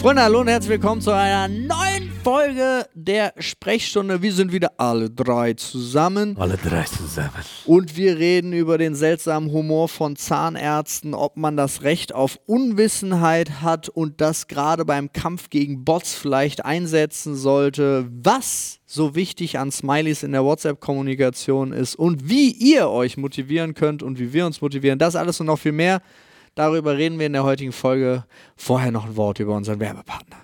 Freunde, hallo und herzlich willkommen zu einer neuen Folge der Sprechstunde. Wir sind wieder alle drei zusammen Alle drei zusammen. und wir reden über den seltsamen Humor von Zahnärzten, ob man das Recht auf Unwissenheit hat und das gerade beim Kampf gegen Bots vielleicht einsetzen sollte, was so wichtig an Smileys in der WhatsApp-Kommunikation ist und wie ihr euch motivieren könnt und wie wir uns motivieren. Das alles und noch viel mehr. Darüber reden wir in der heutigen Folge. Vorher noch ein Wort über unseren Werbepartner.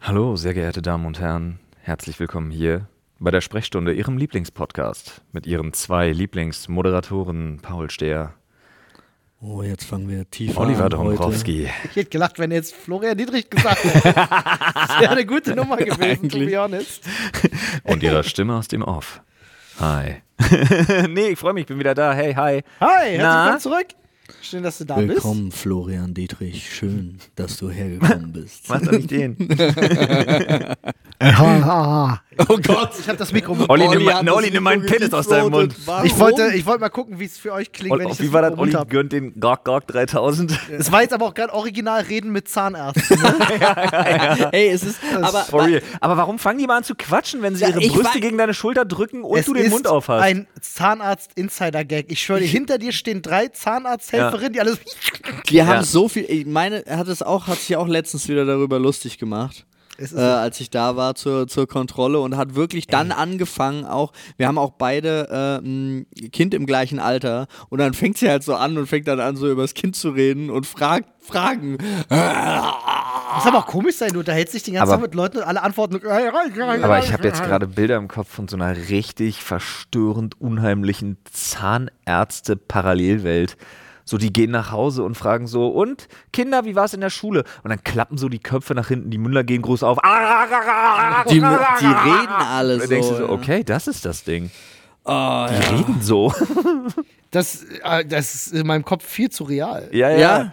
Hallo, sehr geehrte Damen und Herren. Herzlich willkommen hier bei der Sprechstunde, Ihrem Lieblingspodcast. Mit Ihren zwei Lieblingsmoderatoren, Paul Stehr, Oh, jetzt fangen wir tiefer Oliver an heute. Dombrowski. Ich hätte gelacht, wenn jetzt Florian Dietrich gesagt hätte. Das wäre eine gute Nummer gewesen, to Eigentlich. be honest. Und Ihrer Stimme aus dem Off. Hi. nee, ich freue mich, ich bin wieder da. Hey, hi. Hi, herzlich willkommen zurück. Schön, dass du da bist. Willkommen, Florian Dietrich. Schön, dass du hergekommen bist. Mach doch nicht den. oh Gott. Ich habe das Mikro mit. Olli, Olli nimm, das Olli, nimm meinen Penis aus deinem Mund. Warum? Ich wollte, ich wollte mal gucken, wie es für euch klingt, Ol- wenn ich wie das war das? Olli hab. gönnt den Gog Gog 3000. Es war jetzt aber auch gerade original Reden mit Zahnärzten. Ne? Ey, es ist. Aber, For real. Aber warum fangen die mal an zu quatschen, wenn sie Ja, ihre Brüste gegen deine Schulter drücken und du den Mund auf hast? ein Zahnarzt-Insider-Gag. Ich schwöre dir, hinter dir stehen drei Zahnarzthelferinnen, die alles. wir Ja. haben so viel. Ich meine, er hat es auch, hat sich auch letztens wieder darüber lustig gemacht. Es ist Äh, als ich da war zur, zur Kontrolle und hat wirklich dann angefangen auch, wir haben auch beide äh, ein Kind im gleichen Alter und dann fängt sie halt so an und fängt dann an so über das Kind zu reden und fragt Fragen. Muss aber auch komisch sein, du unterhältst dich den ganzen Aber- Tag mit Leuten und alle antworten. Aber ich habe jetzt gerade Bilder im Kopf von so einer richtig verstörend unheimlichen Zahnärzte-Parallelwelt. So, die gehen nach Hause und fragen so, und Kinder, wie war es in der Schule? Und dann klappen so die Köpfe nach hinten, die Münder gehen groß auf. Die, die reden alle Und dann denkst du so. so, okay, das ist das Ding. Oh, Die reden so. Das, äh, das ist in meinem Kopf viel zu real. ja, Ja.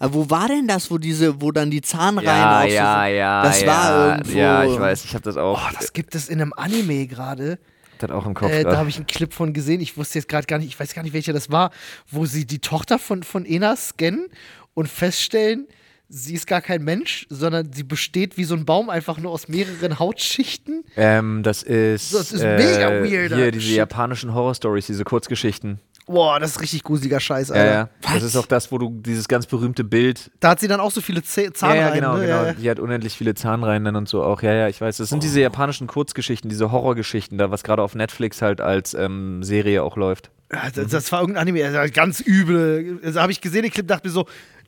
Aber wo war denn das, wo diese, wo dann die Zahnreihen Ja, so ja, sind? ja. Das ja. war irgendwo. Ja, ich weiß, ich habe das auch, Oh, das gibt es in einem Anime gerade. Das auch im Kopf. Äh, da habe ich einen Clip von gesehen. Ich wusste jetzt gerade gar nicht, ich weiß gar nicht, welcher das war, wo sie die Tochter von, von Ena scannen und feststellen, sie ist gar kein Mensch, sondern sie besteht wie so ein Baum einfach nur aus mehreren Hautschichten. ähm, das ist, Das ist mega äh, weird, Hier, diese shit. japanischen Horror-Stories, diese Kurzgeschichten. Boah, das ist richtig gruseliger Scheiß, Ja, Alter. ja. Das ist auch das, wo du dieses ganz berühmte Bild Da hat sie dann auch so viele Zäh- Zahnreihen. ja, ja, genau, ne? genau. Ja, ja. Die hat unendlich viele Zahnreihen dann und so auch. Ja, ja, ich weiß. Das sind diese japanischen Kurzgeschichten, diese Horrorgeschichten, da was gerade auf Netflix halt als ähm, Serie auch läuft. Ja, das, das war irgendein Anime, ganz übel. Also habe ich gesehen, den Clip, dachte mir so,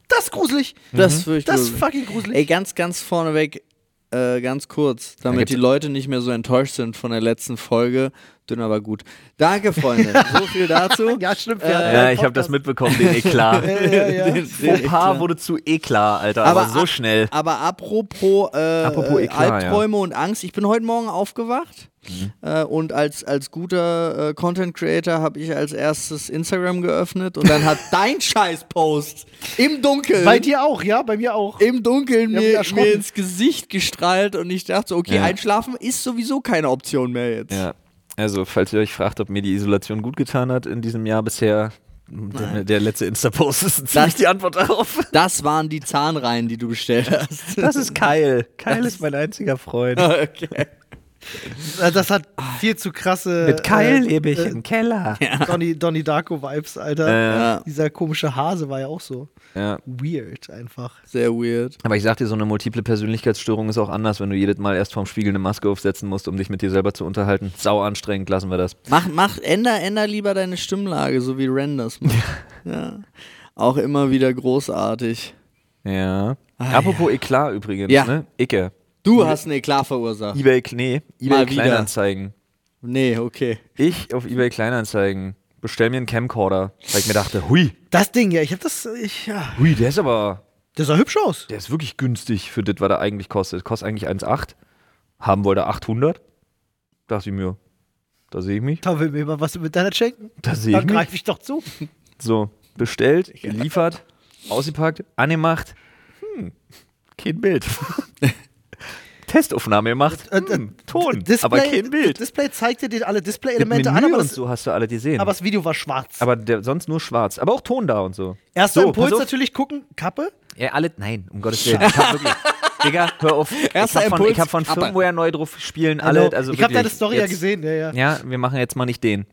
das ist gruselig. Das ist wirklich Das ist fucking gruselig. Ey, ganz, ganz vorneweg, äh, ganz kurz, damit die Leute nicht mehr so enttäuscht sind von der letzten Folge. Dünn, aber gut. Danke, Freunde. so viel dazu. ja, stimmt. Äh, ja, ich habe das mitbekommen, den Eklat. Ja, ja, ja. Den- den Fauxpas Eklat. wurde zu Eklat, Alter, aber, so a- schnell. Aber apropos, äh, Apropos äh, Eklat, Albträume und Angst, ich bin heute Morgen aufgewacht Mhm. äh, und als, als guter äh, Content Creator habe ich als erstes Instagram geöffnet und dann hat dein Scheiß-Post im Dunkeln. Bei dir auch, ja, bei mir auch. im Dunkeln mir, mir ins Gesicht gestrahlt und ich dachte, so, okay, Ja. einschlafen ist sowieso keine Option mehr jetzt. Ja. Also, falls ihr euch fragt, ob mir die Isolation gut getan hat in diesem Jahr bisher, der, der letzte Insta-Post ist ziemlich die Antwort darauf. Das waren die Zahnreihen, die du bestellt hast. Das ist Kyle. Kyle ist mein einziger Freund. okay. Äh, Das hat viel zu krasse. Mit Kyle äh, lebe ich äh, im Keller. Donnie, Donnie Darko-Vibes, Alter. Ja. Dieser komische Hase war ja auch so Ja. weird einfach. Sehr weird. Aber ich sag dir, so eine multiple Persönlichkeitsstörung ist auch anders, wenn du jedes Mal erst vorm Spiegel eine Maske aufsetzen musst, um dich mit dir selber zu unterhalten. Sau anstrengend, lassen wir das. Mach, mach, änder, änder lieber deine Stimmlage, so wie Renders macht. ja. Auch immer wieder großartig. Ja. Apropos Eklat übrigens, Ja. ne? Icke. Du hast einen Eklat verursacht. Ebay, nee, Mal eBay wieder. Kleinanzeigen. Nee, okay. Ich auf eBay Kleinanzeigen bestell mir einen Camcorder, weil ich mir dachte, hui, Das Ding, ja, ich hab das. Ich, ja. hui, der ist aber, Der sah hübsch aus. der ist wirklich günstig für das, was er eigentlich kostet. Kostet eigentlich 1,8. Haben wollte 800. Dachte ich mir, da sehe ich mich. Da will mir mal was mit deiner schenken. Da sehe ich Dann mich. greife ich doch zu. So, bestellt, geliefert, ausgepackt, angemacht. Hm, kein Bild. Testaufnahme gemacht. Äh, äh, Hm, Ton, Display, aber kein Bild. Das Display zeigt dir alle Display-Elemente an, aber und das, so hast du alle gesehen. aber das Video war schwarz. Aber der, sonst nur schwarz. Aber auch Ton da und so. Erster so, Impuls natürlich gucken, Kappe. Ja, alle, nein, um Gottes Willen. Ich Digga, hör auf. Erster ich hab von, Impuls, ich hab von Kappe. Firmware neu drauf spielen, alle. Also ich habe deine Story ja jetzt- gesehen, ja, ja. Ja, wir machen jetzt mal nicht den.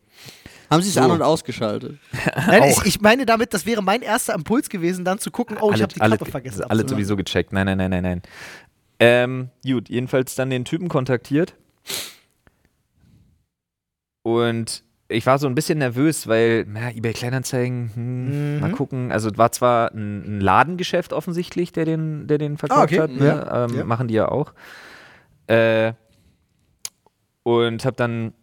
Haben sie es So. an- und ausgeschaltet? Nein, ich, ich meine damit, das wäre mein erster Impuls gewesen, dann zu gucken, oh, ich alle, habe die alle, Kappe vergessen. Alle sowieso gecheckt. Nein, nein, nein, nein, nein. Ähm, gut, jedenfalls dann den Typen kontaktiert. Und ich war so ein bisschen nervös, weil, na, eBay Kleinanzeigen, hm, Mhm. mal gucken. Also es war zwar ein, ein Ladengeschäft offensichtlich, der den, der den verkauft okay. hat. Ne? Ja. Ähm, Ja. Machen die ja auch. Äh, und habe dann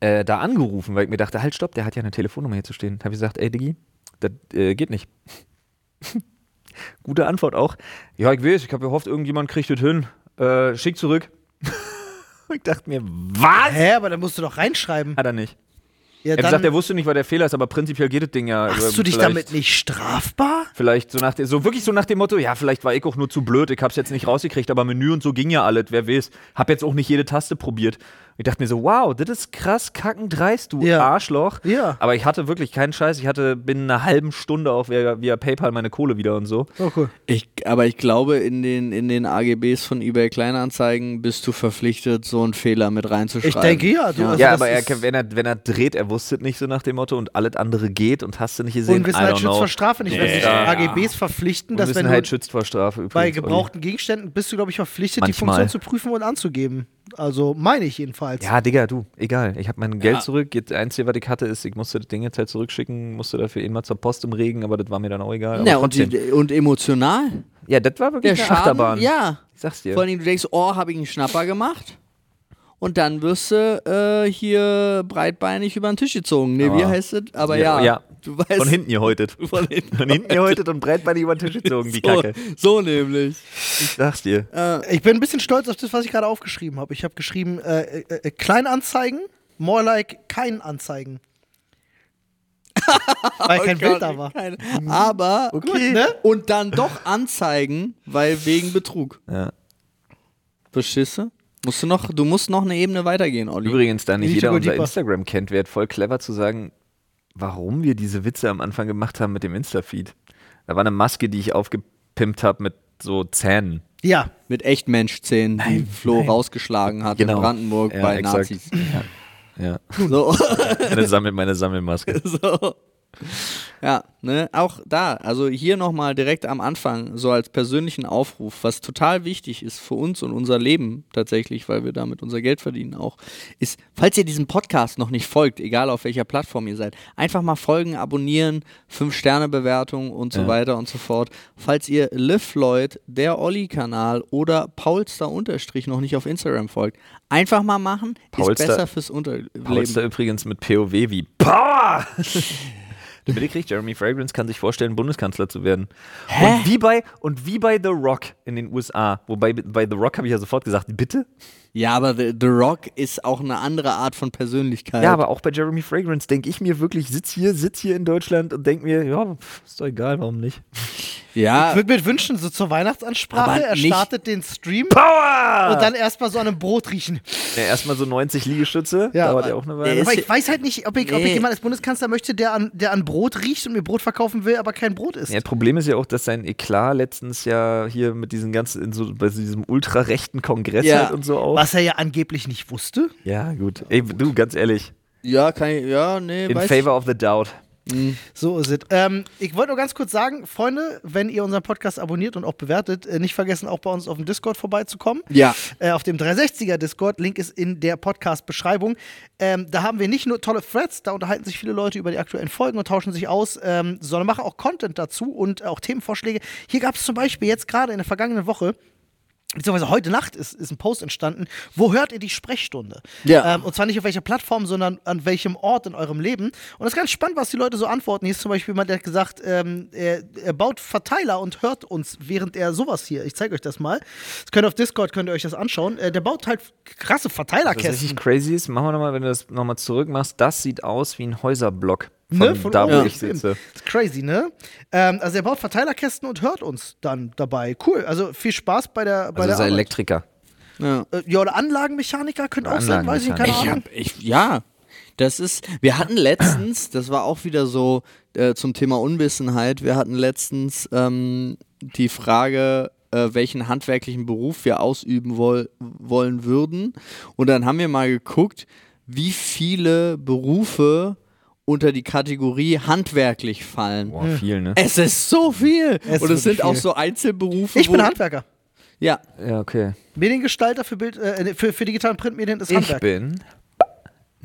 äh, da angerufen, weil ich mir dachte, halt stopp, der hat ja eine Telefonnummer hier zu stehen. Habe ich gesagt, ey Diggi, das äh, geht nicht. Gute Antwort auch. Ja, ich weiß, ich habe gehofft, irgendjemand kriegt das hin. Äh, schick zurück. ich dachte mir, was? Hä, aber da musst du doch reinschreiben. Hat er nicht. Ja, Er hat gesagt, er wusste nicht, was der Fehler ist, aber prinzipiell geht das Ding ja. machst äh, du dich damit nicht strafbar? Vielleicht so nach dem, so wirklich so nach dem Motto, ja, vielleicht war ich auch nur zu blöd, ich hab's jetzt nicht rausgekriegt, aber Menü und so ging ja alles, wer weiß. Hab jetzt auch nicht jede Taste probiert. Ich dachte mir so, wow, das ist krass kackendreist, du Ja. Arschloch. Ja. Aber ich hatte wirklich keinen Scheiß, ich hatte binnen einer halben Stunde auch via, via PayPal meine Kohle wieder und so. Oh, cool. Ich, aber ich glaube, in den, in den AGBs von eBay Kleinanzeigen bist du verpflichtet, so einen Fehler mit reinzuschreiben. Ich denke ja, du- ja. Also ja, aber er, wenn, er, wenn er dreht, er wusste es nicht so nach dem Motto und alles andere geht und hast du nicht gesehen, I Unwissenheit don't schützt know. vor Strafe nicht. Wenn sich Ja. AGBs verpflichten, dass wenn Unwissenheit du schützt vor Strafe übrigens. bei Olli. gebrauchten Gegenständen bist du, glaube ich, verpflichtet, die Manchmal. Funktion zu prüfen und anzugeben. Also meine ich jedenfalls. Ja, Digga, du, egal. Ich habe mein Geld Ja. zurück. Jetzt, das Einzige, was ich hatte, ist, ich musste das Ding jetzt halt zurückschicken, musste dafür mal zur Post im Regen, aber das war mir dann auch egal. Ja, aber und, die, und emotional? ja, das war wirklich Der eine Schaden, Achterbahn. ja. Ich sag's dir. Vor allem, du denkst, oh, habe ich einen Schnapper gemacht? Und dann wirst du äh, hier breitbeinig über den Tisch gezogen. Nee, wie Aber- heißt es? Aber Ja, ja, ja. Du weißt. Von hinten gehäutet. Von hinten. Von hinten gehäutet und breitbeinig über den Tisch gezogen, die so, Kacke. so nämlich. Ich sag's dir. Äh, Ich bin ein bisschen stolz auf das, was ich gerade aufgeschrieben habe. Ich habe geschrieben, äh, äh, äh, Kleinanzeigen, more like kein Anzeigen. Weil kein oh Bild da war. keine- Aber Okay. ne? und dann doch anzeigen, weil wegen Betrug. Ja. Beschisse? Musst du noch, du musst noch eine Ebene weitergehen, Olli. Übrigens, da nicht jeder unser. Instagram kennt, wäre voll clever zu sagen, warum wir diese Witze am Anfang gemacht haben mit dem Insta-Feed. Da war eine Maske, die ich aufgepimpt habe mit so Zähnen. Ja, Mit Echtmenschzähnen, die Nein, Flo nein. rausgeschlagen hat Genau. in Brandenburg Ja, bei exakt. Nazis. Ja. So. Meine, Sammel, meine Sammelmaske. so. Ja, ne, auch da, also hier nochmal direkt am Anfang, so als persönlichen Aufruf, was total wichtig ist für uns und unser Leben tatsächlich, weil wir damit unser Geld verdienen auch, ist, falls ihr diesem Podcast noch nicht folgt, egal auf welcher Plattform ihr seid, einfach mal folgen, abonnieren, 5-Sterne-Bewertung und so Ja. weiter und so fort. Falls ihr Liv Floyd, der Olli-Kanal oder Paulster-Unterstrich noch nicht auf Instagram folgt, einfach mal machen, Paulster- ist besser fürs Unterleben. Paulster übrigens mit POW wie Power! Bitte kriegt Jeremy Fragrance kann sich vorstellen, Bundeskanzler zu werden. Hä? Und wie bei und wie bei The Rock in den USA. Wobei bei The Rock habe ich ja sofort gesagt, bitte? Ja, aber The, The Rock ist auch eine andere Art von Persönlichkeit. Ja, aber auch bei Jeremy Fragrance denke ich mir wirklich, sitz hier, sitz hier in Deutschland und denke mir, ja, ist doch egal, warum nicht? ja ich würde mir wünschen, so zur Weihnachtsansprache, er startet den Stream Power! und dann erstmal so an einem Brot riechen. ja, erstmal so 90 Liegestütze, Ja, dauert aber ja auch eine Weile. ist- Aber ich weiß halt nicht, ob ich, ob ich Nee. jemand als Bundeskanzler möchte, der an, der an Brot riecht und mir Brot verkaufen will, aber kein Brot isst. Ja, das Problem ist ja auch, dass sein Eklat letztens ja hier mit diesen ganzen, in so, bei diesem ultrarechten Kongress Ja. halt und so auch. Was er ja angeblich nicht wusste. Ja, gut. Ey, du, ganz ehrlich, ja, kann ich, ja, nee, in weiß favor of the doubt. So ist es. Ähm, ich wollte nur ganz kurz sagen, Freunde, wenn ihr unseren Podcast abonniert und auch bewertet, äh, nicht vergessen, auch bei uns auf dem Discord vorbeizukommen. Ja. Äh, auf dem 360er Discord, Link ist in der Podcast-Beschreibung. Ähm, da haben wir nicht nur tolle Threads, da unterhalten sich viele Leute über die aktuellen Folgen und tauschen sich aus, ähm, sondern machen auch Content dazu und auch Themenvorschläge. Hier gab es zum Beispiel jetzt gerade in der vergangenen Woche beziehungsweise heute Nacht ist, ist ein Post entstanden. Wo hört ihr die Sprechstunde? Ja. Ähm, und zwar nicht auf welcher Plattform, sondern an welchem Ort in eurem Leben. Und das ist ganz spannend, was die Leute so antworten. Hier ist zum Beispiel jemand, der hat gesagt, ähm, er, er baut Verteiler und hört uns, während er sowas hier. Ich zeige euch das mal. Das könnt ihr auf Discord könnt ihr euch das anschauen. Äh, der baut halt krasse Was Verteilerkästen. richtig crazy ist, machen wir nochmal, wenn du das nochmal zurückmachst, das sieht aus wie ein Häuserblock. Von, Ne, von da, wo Ja. ich sitze. Das ist crazy, ne? Ähm, also er baut Verteilerkästen und hört uns dann dabei. Cool. Also viel Spaß bei der bei Also der ist er Arbeit. Elektriker. Ja. Äh, ja, oder Anlagenmechaniker könnte auch sein, weiß ich, keine Ich Ahnung. hab, ich, ja, das ist, wir hatten letztens, das war auch wieder so äh, zum Thema Unwissenheit, wir hatten letztens ähm, die Frage, äh, welchen handwerklichen Beruf wir ausüben woll wollen würden. Und dann haben wir mal geguckt, wie viele Berufe unter die Kategorie handwerklich fallen. Boah, viel, ne? Es ist so viel. Es Und es sind wirklich auch viel. so Einzelberufe. Ich bin Handwerker. Ja, Ja, okay. Mediengestalter für, Bild, äh, für, für digitalen Printmedien ist Ich Handwerk. bin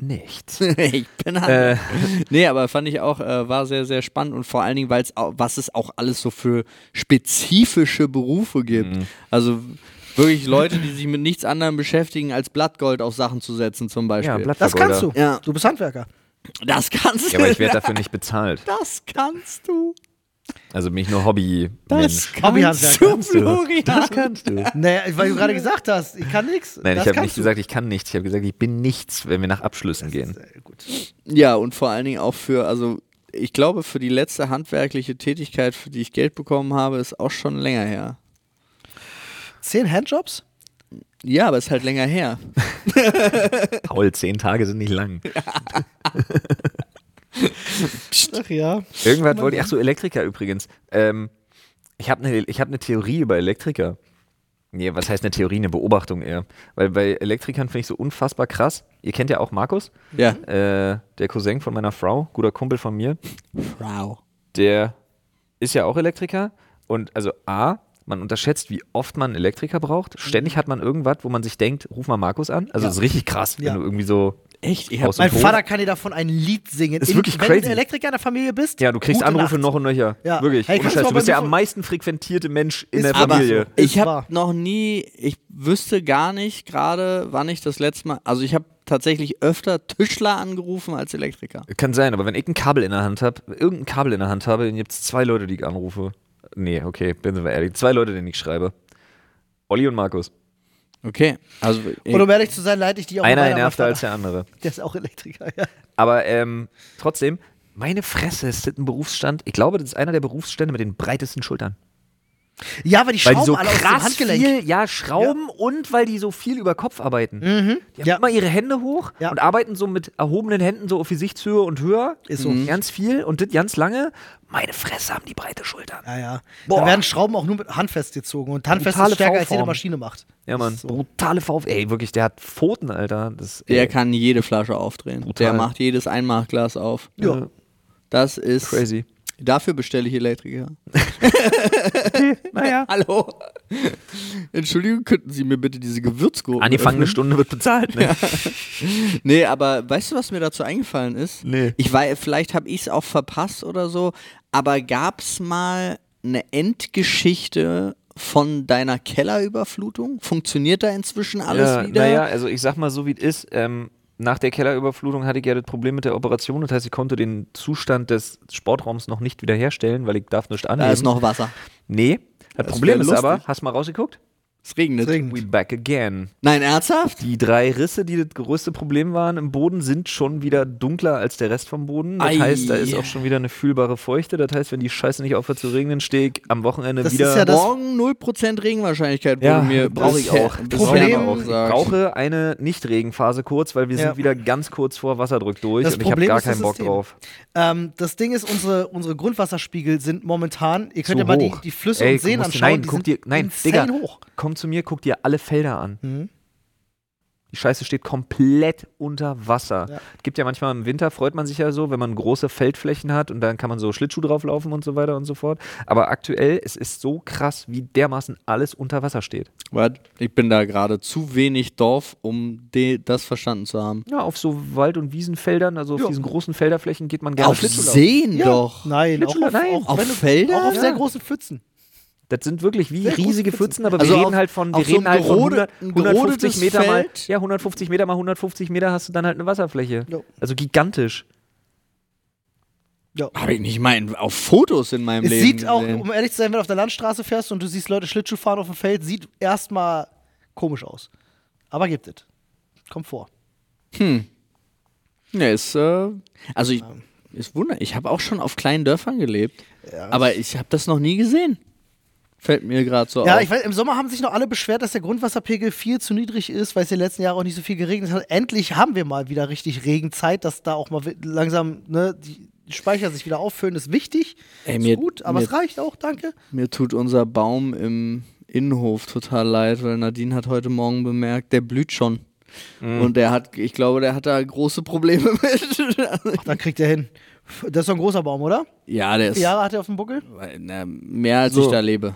nichts. ich bin äh, Handwerker. Nee, aber fand ich auch, äh, war sehr, sehr spannend und vor allen Dingen, weil es auch, was es auch alles so für spezifische Berufe gibt. Mhm. Also wirklich Leute, die sich mit nichts anderem beschäftigen, als Blattgold auf Sachen zu setzen, zum Beispiel. ja, Das kannst du. Ja. Du bist Handwerker. Das kannst Ja, du. aber ich werde dafür nicht bezahlt. das kannst du. Also bin ich nur Hobby. Das kannst du, Florian. Das kannst du. Naja, weil du gerade gesagt hast, ich kann nichts. Nein, das ich habe nicht du. gesagt, ich kann nichts. Ich habe gesagt, ich bin nichts, wenn wir nach Abschlüssen gehen. Sehr gut. Ja, und vor allen Dingen auch für, also ich glaube, für die letzte handwerkliche Tätigkeit, für die ich Geld bekommen habe, ist auch schon länger her. Zehn Handjobs? Ja, aber ist halt länger her. Paul, zehn Tage sind nicht lang. Ach ja. Irgendwas wollte ich, ach so, Elektriker übrigens. Ähm, ich habe eine ich hab ne Theorie über Elektriker. Nee, was heißt eine Theorie, eine Beobachtung eher. Weil bei Elektrikern finde ich so unfassbar krass. Ihr kennt ja auch Markus, Ja. äh, der Cousin von meiner Frau, guter Kumpel von mir. Wow. Der ist ja auch Elektriker. Und also A, man unterschätzt, wie oft man einen Elektriker braucht. Ständig hat man irgendwas, wo man sich denkt, ruf mal Markus an. Also Ja. das ist richtig krass, Ja. wenn du irgendwie so Echt? Ich Aus hab, Mein Ton. Vater kann dir davon ein Lied singen. Ist wirklich wenn crazy. du ein Elektriker in der Familie bist. Ja, du kriegst Anrufe Nacht. noch und nöcher. Ja. Wirklich. Hey, du Scheiß. Du bist der am meisten frequentierte Mensch in Ist der aber Familie. so. ich habe noch nie, ich wüsste gar nicht gerade, wann ich das letzte Mal, also ich habe tatsächlich öfter Tischler angerufen als Elektriker. Kann sein, aber wenn ich ein Kabel in der Hand habe, irgendein Kabel in der Hand habe, dann gibt es zwei Leute, die ich anrufe. Nee, okay, bin wir ehrlich. Zwei Leute, denen ich schreibe. Olli und Markus. Okay, also Und um ehrlich zu sein, leite ich die auch Einer nervter meinen als der andere. Der ist auch Elektriker, ja. Aber ähm, trotzdem, meine Fresse, ist das ein Berufsstand. Ich glaube, das ist einer der Berufsstände mit den breitesten Schultern. Ja, weil die Weil Schrauben die so alle aus dem krass Handgelenk. viel, ja, Schrauben und weil die so viel über Kopf arbeiten. Die haben Ja. immer ihre Hände hoch Ja. und arbeiten so mit erhobenen Händen so auf Gesichtshöhe und höher. Ist so. Ganz viel und das ganz lange. Meine Fresse haben die breite Schultern. Ja, ja. Boah. Da werden Schrauben auch nur mit handfest gezogen. Und handfest Brutale ist stärker, als jede. Maschine macht. Ja, Mann. So. Brutale VfL. Ey, wirklich, der hat Pfoten, Alter. Das, der kann jede Flasche aufdrehen. Brutal. Der macht jedes Einmachglas auf. Ja. Das ist Crazy. Dafür bestelle ich Elektriker. Naja. Hallo. Entschuldigung, könnten Sie mir bitte diese Gewürzgurken Angefangene öffnen? Stunde wird bezahlt, ne? Nee, aber weißt du, was mir dazu eingefallen ist? Nee. Ich weiß, vielleicht habe ich es auch verpasst oder so, aber gab es mal eine Endgeschichte von deiner Kellerüberflutung? Funktioniert da inzwischen alles ja, wieder? Naja, also ich sag mal so, wie es ist. Ähm, nach der Kellerüberflutung hatte ich ja das Problem mit der Operation. Das heißt, ich konnte den Zustand des Sportraums noch nicht wiederherstellen, weil ich darf nicht annehmen. Da ist noch Wasser. Nee. Das, Das Problem ist aber, hast du mal rausgeguckt? Es regnet. Es regnet. We back again. Nein, ernsthaft? Die drei Risse, die das größte Problem waren im Boden, sind schon wieder dunkler als der Rest vom Boden. Das Ei. heißt, da ist auch schon wieder eine fühlbare Feuchte. Das heißt, wenn die Scheiße nicht aufhört zu regnen, stehe ich am Wochenende Das wieder. ist ja das- Morgen 0% Regenwahrscheinlichkeit Ja, mir brauche ich auch. Problem- auch Ich brauche eine Nicht-Regenphase kurz, weil wir Ja. sind wieder ganz kurz vor Wasserdruck durch Das und ich habe gar keinen Bock drauf. Ähm, das Ding ist, unsere, unsere Grundwasserspiegel sind momentan, ihr könnt Zu ja mal die, die Flüsse Ey, und Seen anschauen, nein, die guck sind dir- nein, Digga. hoch. Zu mir, guck dir alle Felder an. Mhm. Die Scheiße steht komplett unter Wasser. Ja. Gibt ja manchmal im Winter, freut man sich ja so, wenn man große Feldflächen hat und dann kann man so Schlittschuh drauflaufen und so weiter und so fort. Aber aktuell, es ist so krass, wie dermaßen alles unter Wasser steht. Ich bin da gerade zu wenig Dorf, um de das verstanden zu haben. Ja, auf so Wald- und Wiesenfeldern, also auf Ja. diesen großen Felderflächen geht man gerne Auf Schlittschuh laufen. Seen Ja. doch. Nein, auch auf, nein. auch, Auf Feldern? Auch auf sehr Ja. großen Pfützen. Das sind wirklich wie Sehr riesige Pfützen. Pfützen, aber Also wir reden halt von, wir auf so reden halt von gerode- 100, ein 150 gerodetes Meter mal, Feld? ja, 150 Meter mal 150 Meter hast du dann halt eine Wasserfläche. Ja. Also gigantisch. Ja. Habe ich nicht mal auf Fotos in meinem Es Leben sieht auch, gesehen. um ehrlich zu sein, wenn du auf der Landstraße fährst und du siehst Leute Schlittschuh fahren auf dem Feld, sieht erstmal komisch aus. Aber gibt es. Kommt vor. Ja, ist, äh, also ich, ist Wunder. Ich habe auch schon auf kleinen Dörfern gelebt, aber ich habe das noch nie gesehen. Fällt mir gerade so Ja, auf. ich weiß, im Sommer haben sich noch alle beschwert, dass der Grundwasserpegel viel zu niedrig ist, weil es die letzten Jahre auch nicht so viel geregnet hat. Endlich haben wir mal wieder richtig Regenzeit, dass da auch mal langsam ne, die Speicher sich wieder auffüllen, ist wichtig. Ey, ist mir- gut, aber mir- es reicht auch, danke. Mir tut unser Baum im, Innenhof total leid, weil Nadine hat heute Morgen bemerkt, der blüht schon. Mhm. Und der hat, ich glaube, der hat da große Probleme mit. Ach, da kriegt er hin. Das ist doch ein großer Baum, oder? ja, der Wie ist viele Jahre hat er auf dem Buckel? na, mehr als So. ich da lebe.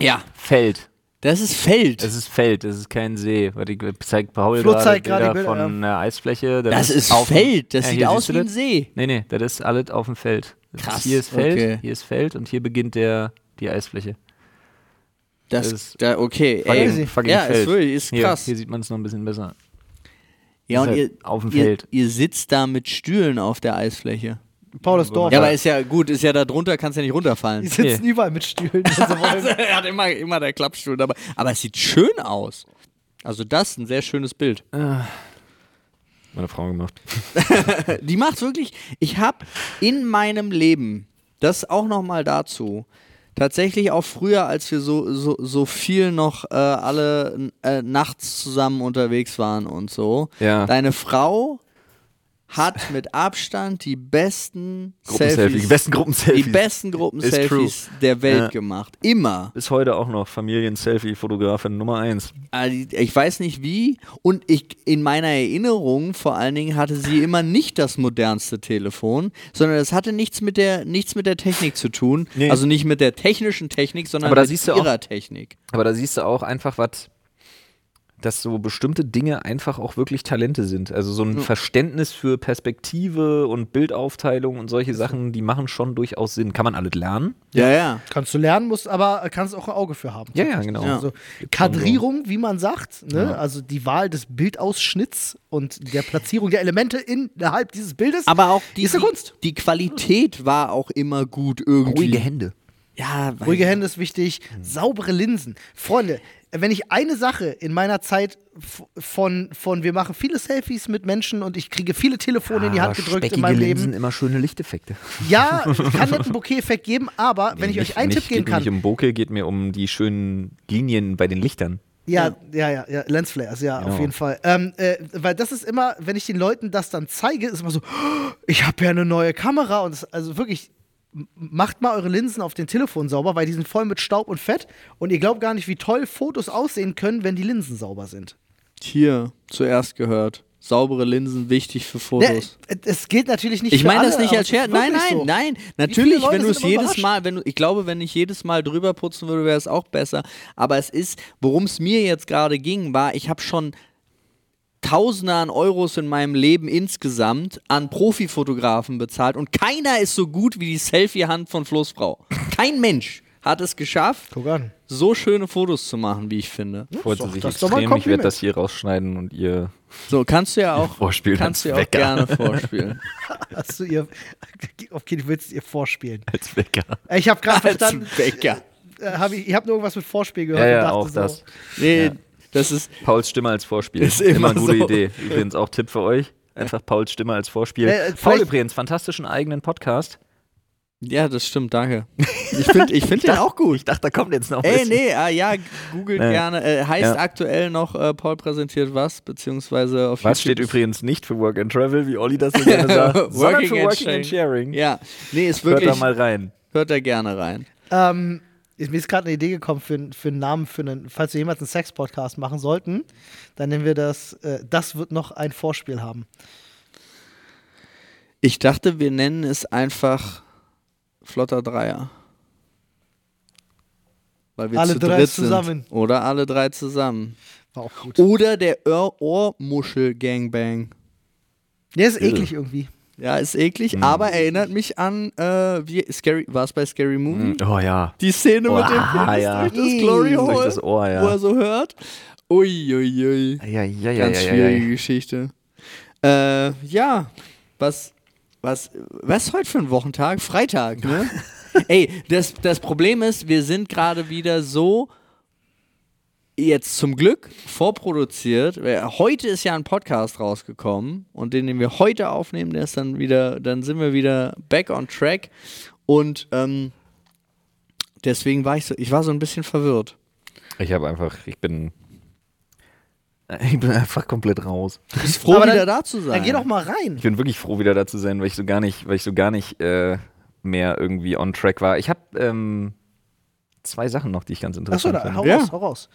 Ja, Feld. das ist Feld. Es ist Feld, es ist kein See. Warte, ich zeig Paul Flo zeigt gerade Bilder von einer Eisfläche. das ist auf dem- Feld. Das Ja, sieht hier, aus wie ein das? See. Nee, nee, das ist alles auf dem Feld. Das Krass, Ist, hier ist Feld, okay. hier ist Feld und hier beginnt der, die Eisfläche. Das, Das ist da, okay. Fucking, Ey, fucking ja, Feld. ist wirklich, ist Hier, krass. hier sieht man es noch ein bisschen besser. Ja, und ist ihr, halt auf dem ihr, Feld. ihr sitzt da mit Stühlen auf der Eisfläche. Paulus Dorf. Ja, aber ist ja gut, ist ja da drunter, kannst ja nicht runterfallen. die sitzen überall mit Stühlen. wollen. er hat immer, immer der Klappstuhl dabei. Aber es sieht schön aus. Also das ist ein sehr schönes Bild. Meine Frau gemacht. Die macht wirklich. Ich habe in meinem Leben, das auch noch mal dazu, tatsächlich auch früher, als wir so, so, so viel noch äh, alle äh, nachts zusammen unterwegs waren und so, Ja. deine Frau hat mit Abstand die besten Selfies, die besten Gruppenselfies. die besten Gruppenselfies der Welt Ja. gemacht. Immer. Bis heute auch noch Familien-Selfie-Fotografin Nummer 1. Also, Ich weiß nicht wie. Und ich in meiner Erinnerung vor allen Dingen hatte sie immer nicht das modernste Telefon, sondern es hatte nichts mit der, nichts mit der Technik zu tun. Nee. Also nicht mit der technischen Technik, sondern Aber da mit siehst du auch- ihrer Technik. Aber da siehst du auch einfach, was, dass so bestimmte Dinge einfach auch wirklich Talente sind. Also so ein Verständnis für Perspektive und Bildaufteilung und solche Sachen, die machen schon durchaus Sinn. Kann man alles lernen? Ja, ja. Kannst du lernen, musst aber kannst auch ein Auge für haben. Ja, ja, genau. Ja. Also Kadrierung, wie man sagt, ne? also die Wahl des Bildausschnitts und der Platzierung der Elemente innerhalb dieses Bildes. Aber auch die, Ist eine Kunst. die, die Qualität war auch immer gut irgendwie. Hände. Ja, Ruhige Hände ist wichtig. Saubere Linsen. Freunde, wenn ich eine Sache in meiner Zeit von, von wir machen viele Selfies mit Menschen und ich kriege viele Telefone in die Hand gedrückt in meinem Linsen Leben. immer schöne Lichteffekte. Ja, es kann nicht einen Bokeh-Effekt geben, aber wenn ich Nicht- euch einen nicht, Tipp geben geht kann. Mir nicht um Bokeh, geht mir um die schönen Linien bei den Lichtern. Ja, ja, ja, ja, Lensflares, ja, Genau. auf jeden Fall. Ähm, äh, weil das ist immer, wenn ich den Leuten das dann zeige, ist immer so, "Oh, ich habe ja eine neue Kamera und es, also wirklich, macht mal eure Linsen auf den Telefon sauber, weil die sind voll mit Staub und Fett und ihr glaubt gar nicht, wie toll Fotos aussehen können, wenn die Linsen sauber sind. hier zuerst gehört. Saubere Linsen wichtig für Ne, Fotos. es geht natürlich nicht Ich meine das nicht als Scherz. Nein, nein, so. nein. Natürlich, wenn du es jedes? Mal, wenn du, ich glaube, wenn ich jedes Mal drüber putzen würde, wäre es auch besser. Aber es ist, worum es mir jetzt gerade ging, war, ich habe schon Tausende an Euros in meinem Leben insgesamt an Profifotografen bezahlt und keiner ist so gut wie die Selfie-Hand von Flo's Frau. Kein Mensch hat es geschafft, Guck an. so schöne Fotos zu machen, wie ich finde. Freut sie sich extrem. Ich werde das hier rausschneiden und ihr So, kannst du ja auch, vorspielen kannst du ja als auch Wecker. gerne vorspielen. Hast du ihr, okay, du willst ihr vorspielen. als Wecker. Ich habe gerade Als verstanden, Bäcker. äh, hab ich, ich habe nur irgendwas mit Vorspiel gehört Ja, und ja, dachte auch so, das. Nee, das ist, Pauls Stimme als Vorspiel. Ist immer eine gute so. Idee. Übrigens auch Tipp für euch. Einfach Pauls Stimme als Vorspiel. Äh, Paul übrigens, fantastischen eigenen Podcast. Ja, das stimmt, danke. Ich finde ich find den auch gut. Ich dachte, da kommt jetzt noch Ey, nee, ah, ja, googelt Nee. gerne. Äh, heißt Ja. aktuell noch äh, Paul präsentiert was, beziehungsweise auf Was steht YouTube. übrigens nicht für Work and Travel, wie Olli das so gerne sagt, sondern Working für and Working and Sharing. Ja, nee, ist Hört wirklich, da mal rein. hört da gerne rein. Ähm, ist- mir ist gerade eine Idee gekommen für, für einen Namen, für einen, falls wir jemals einen Sex-Podcast machen sollten, dann nennen wir das, äh, das wird noch ein Vorspiel haben. Ich dachte, wir nennen es einfach Flotter Dreier. Weil wir Alle zu drei zusammen. Sind. Oder alle drei zusammen. War auch gut. Oder der Ohr Ohrmuschel-Gangbang. Der ist eklig irgendwie. Ja, ist eklig, Mhm. aber erinnert mich an, äh, wie Scary, war es bei Scary Movie? Oh ja. Die Szene mit dem Oha, Penis ja. durch das Glory Durch Hole, das Ohr, ja. wo er so hört. Uiuiui. Ja, ja, ja, Ganz schwierige Geschichte. Äh, ja, was, was, was ist heute für ein Wochentag? Freitag, ne? Ey, das, das Problem ist, wir sind gerade wieder so jetzt zum Glück vorproduziert. Heute ist ja ein Podcast rausgekommen und den, den wir heute aufnehmen, der ist dann wieder, dann sind wir wieder back on track und ähm, deswegen war ich so, ich war so ein bisschen verwirrt. Ich habe einfach, ich bin, ich bin einfach komplett raus. Ich bin froh, Aber wieder dann- da zu sein. Dann geh doch mal rein. Ich bin wirklich froh, wieder da zu sein, weil ich so gar nicht, weil ich so gar nicht äh, mehr irgendwie on track war. Ich habe ähm, zwei Sachen noch, die ich ganz Achso, interessant da, finde. hau Ja. raus, hau raus.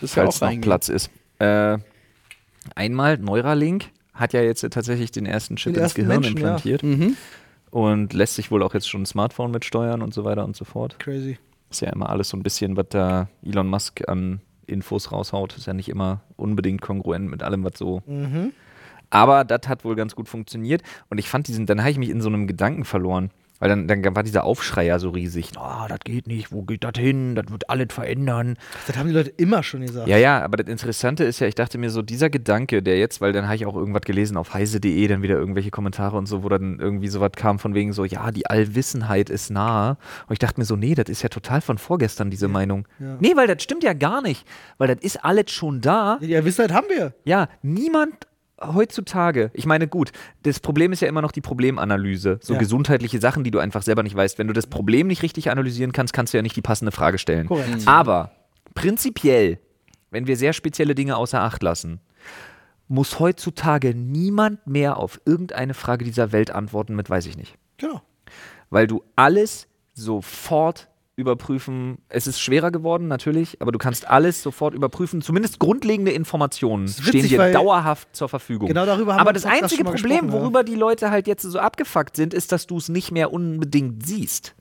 Das ist ja falls auch noch. Platz ist. Äh, einmal, Neuralink hat ja jetzt tatsächlich den ersten Chip Den ins ersten Gehirn Menschen, ja. implantiert Mhm. und lässt sich wohl auch jetzt schon ein Smartphone mit steuern und so weiter und so fort. Crazy. Ist ja immer alles so ein bisschen, was da Elon Musk an Infos raushaut. Ist ja nicht immer unbedingt kongruent mit allem, was so. Mhm. Aber das hat wohl ganz gut funktioniert. Und ich fand diesen, dann habe ich mich in so einem Gedanken verloren. Weil dann, dann war dieser Aufschrei ja so riesig. Oh, das geht nicht, wo geht das hin? Das wird alles verändern. Das haben die Leute immer schon gesagt. Ja, ja, aber das Interessante ist ja, ich dachte mir so, dieser Gedanke, der jetzt, weil dann habe ich auch irgendwas gelesen auf heise.de, dann wieder irgendwelche Kommentare und so, wo dann irgendwie sowas kam von wegen so, ja, die Allwissenheit ist nahe. Und ich dachte mir so, nee, das ist ja total von vorgestern, diese Meinung. ja. Nee, weil das stimmt ja gar nicht. Weil das ist alles schon da. Ja, Wissenheit haben wir. Ja, niemand heutzutage, ich meine, gut, das Problem ist ja immer noch die Problemanalyse. So Ja. gesundheitliche Sachen, die du einfach selber nicht weißt. Wenn du das Problem nicht richtig analysieren kannst, kannst du ja nicht die passende Frage stellen. Korrekt. Aber prinzipiell, wenn wir sehr spezielle Dinge außer Acht lassen, muss heutzutage niemand mehr auf irgendeine Frage dieser Welt antworten mit weiß ich nicht. Genau. Weil du alles sofort überprüfen. Es ist schwerer geworden, natürlich, aber du kannst alles sofort überprüfen. Zumindest grundlegende Informationen ist stehen witzig, dir dauerhaft zur Verfügung. Genau darüber haben aber wir das einzige Problem, gesprochen, ja. worüber die Leute halt jetzt so abgefuckt sind, ist, dass du es nicht mehr unbedingt siehst.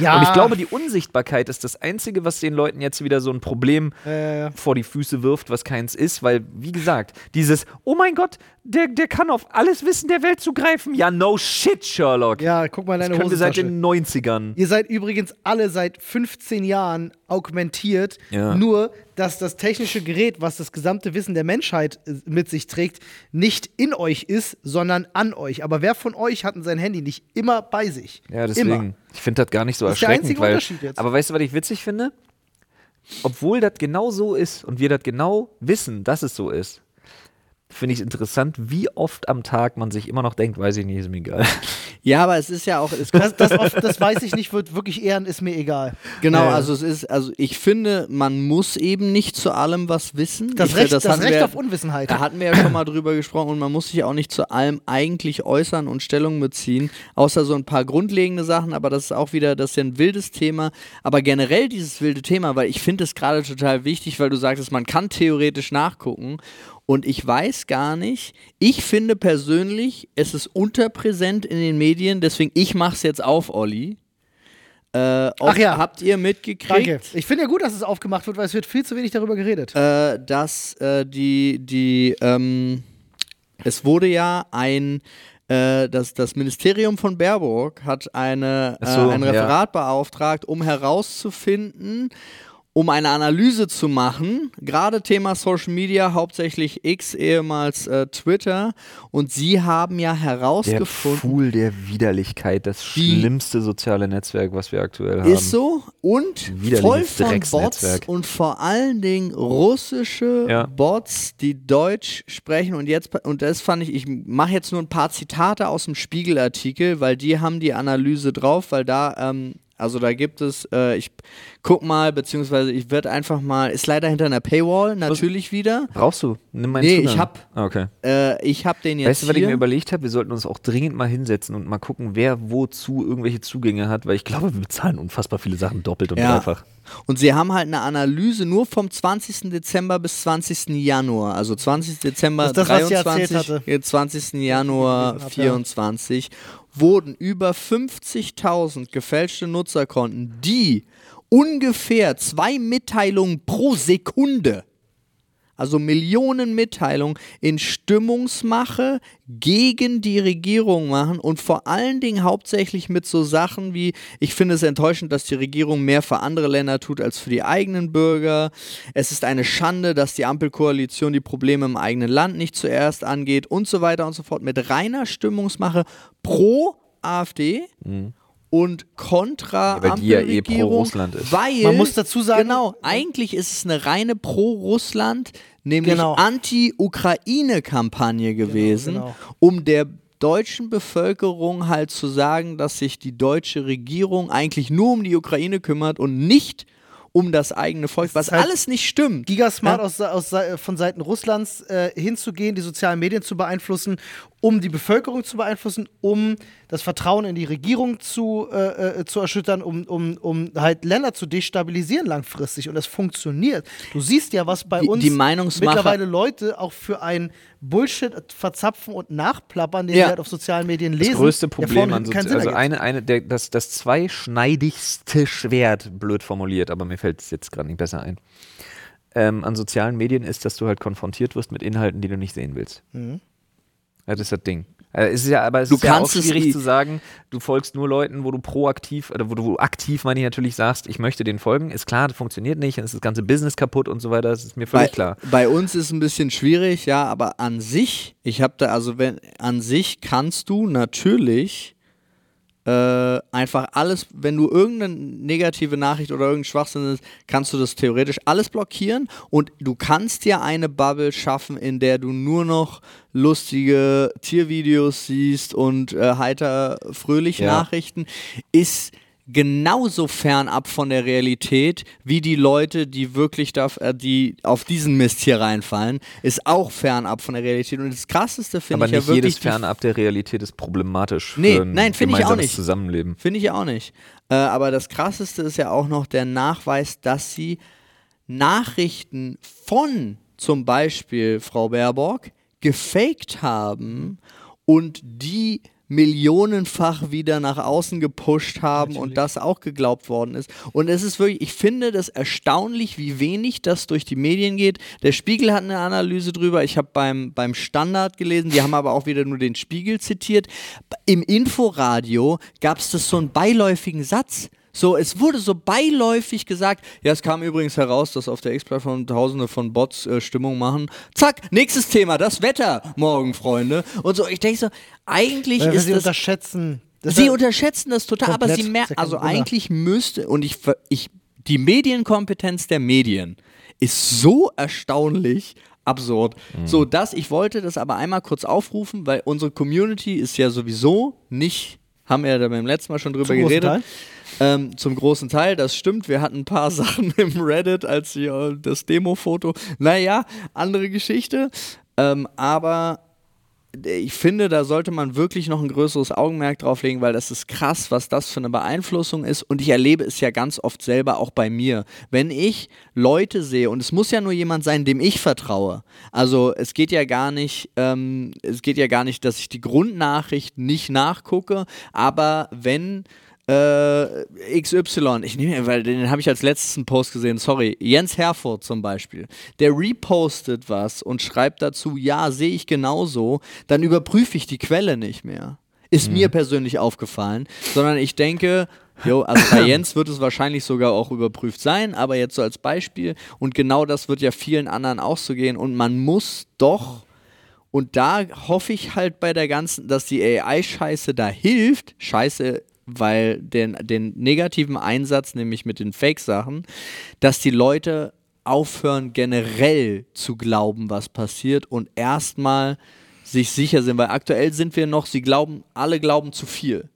Ja. Und ich glaube, die Unsichtbarkeit ist das Einzige, was den Leuten jetzt wieder so ein Problem Äh, vor die Füße wirft, was keins ist, weil, wie gesagt, dieses, oh mein Gott, der, der kann auf alles Wissen der Welt zugreifen. Ja, no shit, Sherlock. ja, guck mal in das deine können wir seit Hosentasche. den 90ern. Ihr seid übrigens alle seit 15 Jahren augmentiert, Ja. nur dass das technische Gerät, was das gesamte Wissen der Menschheit äh, mit sich trägt, nicht in euch ist, sondern an euch. Aber wer von euch hat denn sein Handy nicht immer bei sich? Ja, deswegen. Immer. Ich finde das gar nicht so Das ist der erschreckend. einzige weil, Unterschied jetzt. Aber weißt du, was ich witzig finde? Obwohl das genau so ist und wir das genau wissen, dass es so ist, finde ich es interessant, wie oft am Tag man sich immer noch denkt, weiß ich nicht, ist mir egal. Ja, aber es ist ja auch, es Das, das, oft, das weiß ich nicht, wird wirklich ehren, ist mir egal. Genau, Ja. also es ist, also ich finde, man muss eben nicht zu allem was wissen. Das ich, Recht, das das Recht wir, auf Unwissenheit. Da hatten wir ja schon mal drüber gesprochen und man muss sich auch nicht zu allem eigentlich äußern und Stellung beziehen, außer so ein paar grundlegende Sachen, aber das ist auch wieder, das ist ja ein wildes Thema, aber generell dieses wilde Thema, weil ich finde es gerade total wichtig, weil du sagtest, man kann theoretisch nachgucken und ich weiß gar nicht, ich finde persönlich, es ist unterpräsent in den Medien, deswegen ich mache es jetzt auf, Olli. Äh, Ach ja. Habt ihr mitgekriegt? Danke. Ich finde ja gut, dass es aufgemacht wird, weil es wird viel zu wenig darüber geredet. äh, dass äh, die, die, ähm, es wurde ja ein, äh, das, das Ministerium von Baerbock hat eine, so, äh, ein ja. Referat beauftragt, um herauszufinden, um eine Analyse zu machen, gerade Thema Social Media, hauptsächlich X, ehemals äh, Twitter, und sie haben ja Der herausgefunden, Pfuhl der Widerlichkeit, das schlimmste soziale Netzwerk, was wir aktuell haben. Ist so und voll von Bots und vor allen Dingen russische Ja. Bots, die Deutsch sprechen und jetzt und das fand ich, ich mache jetzt nur ein paar Zitate aus dem Spiegelartikel, weil die haben die Analyse drauf, weil da ähm, also da gibt es, äh, ich guck mal, beziehungsweise ich werde einfach mal, ist leider hinter einer Paywall, natürlich wieder. Brauchst du? Nimm meinen Nee, Zugang. ich hab- Ah, Okay. Äh, ich habe den jetzt Weißt du, was ich hier. mir überlegt habe? Wir sollten uns auch dringend mal hinsetzen und mal gucken, wer wozu irgendwelche Zugänge hat, weil ich glaube, wir bezahlen unfassbar viele Sachen doppelt und Ja. dreifach. Und sie haben halt eine Analyse nur vom 20. Dezember bis 20. Januar. Also 20. Dezember Das ist das, was ich 23, erzählt hatte. äh, 20. Januar gelesen hab, ja. 24 wurden über 50.000 gefälschte Nutzerkonten, die ungefähr zwei Mitteilungen pro Sekunde also Millionen Mitteilungen in Stimmungsmache gegen die Regierung machen und vor allen Dingen hauptsächlich mit so Sachen wie, ich finde es enttäuschend, dass die Regierung mehr für andere Länder tut als für die eigenen Bürger. Es ist eine Schande, dass die Ampelkoalition die Probleme im eigenen Land nicht zuerst angeht und so weiter und so fort. Mit reiner Stimmungsmache pro AfD. Und kontra Ja, die ja eh Ampelregierung, pro-Russland ist. Weil, Man muss dazu sagen- genau, eigentlich ist es eine reine Pro-Russland, nämlich Genau. Anti-Ukraine-Kampagne gewesen, genau. um der deutschen Bevölkerung halt zu sagen, dass sich die deutsche Regierung eigentlich nur um die Ukraine kümmert und nicht um das eigene Volk, was halt alles nicht stimmt. Gigasmart Ja. aus, aus, von Seiten Russlands äh, hinzugehen, die sozialen Medien zu beeinflussen um die Bevölkerung zu beeinflussen, um das Vertrauen in die Regierung zu, äh, äh, zu erschüttern, um, um, um halt Länder zu destabilisieren langfristig. Und es funktioniert. Du siehst ja, was bei Die- uns die mittlerweile Leute auch für ein Bullshit verzapfen und nachplappern, den Ja. sie halt auf sozialen Medien lesen. Das größte Problem an keinen Sozi Sinn also eine, eine, der, das, das zweischneidigste Schwert, blöd formuliert, aber mir fällt es jetzt gerade nicht besser ein, ähm, an sozialen Medien ist, dass du halt konfrontiert wirst mit Inhalten, die du nicht sehen willst. Mhm. Ja, das ist das Ding. Äh, Es ist ja, aber es Du ist ja auch kannst es schwierig zu sagen, du folgst nur Leuten, wo du proaktiv, oder wo du aktiv, meine ich natürlich, sagst, ich möchte denen folgen. Ist klar, das funktioniert nicht, dann ist das ganze Business kaputt und so weiter, das ist mir völlig bei, klar. Bei uns ist es ein bisschen schwierig, ja, aber an sich, ich habe da, also wenn, an sich kannst du natürlich äh, einfach alles, wenn du irgendeine negative Nachricht oder irgendein Schwachsinn ist, kannst du das theoretisch alles blockieren und du kannst dir eine Bubble schaffen, in der du nur noch lustige Tiervideos siehst und äh, heiter fröhliche Ja. Nachrichten, ist genauso fernab von der Realität wie die Leute, die wirklich da, äh, die auf diesen Mist hier reinfallen, ist auch fernab von der Realität. Und das krasseste finde Aber ich ja nicht jedes wirklich. die- fernab der Realität ist problematisch Nee, für ein nein, finde ich auch nicht. Zusammenleben. Finde ich auch nicht. Äh, aber das krasseste ist ja auch noch der Nachweis, dass sie Nachrichten von zum Beispiel Frau Baerbock gefaked haben und die millionenfach wieder nach außen gepusht haben und das auch geglaubt worden ist. Und es ist wirklich, ich finde das erstaunlich, wie wenig das durch die Medien geht. Der Spiegel hat eine Analyse drüber. Ich habe beim, beim Standard gelesen, die haben aber auch wieder nur den Spiegel zitiert. Im Inforadio gab es das so einen beiläufigen Satz. So, es wurde so beiläufig gesagt, ja, es kam übrigens heraus, dass auf der X-Plattform tausende von Bots äh, Stimmung machen. Zack, nächstes Thema, das Wetter morgen, Freunde. Und so, ich denke so, eigentlich Weil ist sie das unterschätzen. Das Sie unterschätzen das total, aber sie merken, also Wunder. eigentlich müsste, und ich, ver- ich, die Medienkompetenz der Medien ist so erstaunlich absurd. So, dass ich wollte das aber einmal kurz aufrufen, weil unsere Community ist ja sowieso nicht, haben wir ja da beim letzten Mal schon drüber Zum geredet. Teil. Ähm, zum großen Teil, das stimmt. Wir hatten ein paar Sachen im Reddit, als äh, das Demo-Foto. Naja, andere Geschichte. Ähm, aber ich finde, da sollte man wirklich noch ein größeres Augenmerk drauf legen, weil das ist krass, was das für eine Beeinflussung ist. Und ich erlebe es ja ganz oft selber auch bei mir. Wenn ich Leute sehe, und es muss ja nur jemand sein, dem ich vertraue. Also es geht ja gar nicht, ähm, es geht ja gar nicht, dass ich die Grundnachricht nicht nachgucke, aber wenn äh, XY, ich nehme, weil den habe ich als letzten Post gesehen, sorry, Jens Herford zum Beispiel, der repostet was und schreibt dazu, ja, sehe ich genauso, dann überprüfe ich die Quelle nicht mehr. Ist mir persönlich aufgefallen, sondern ich denke, jo, also bei Jens wird es wahrscheinlich sogar auch überprüft sein, aber jetzt so als Beispiel. Und genau das wird ja vielen anderen auch so gehen. Und man muss doch und da hoffe ich halt bei der ganzen, dass die AI-Scheiße da hilft. Scheiße, weil den, den negativen Einsatz, nämlich mit den Fake-Sachen, dass die Leute aufhören, generell zu glauben, was passiert und erstmal sich sicher sind, weil aktuell sind wir noch, sie glauben, alle glauben zu viel.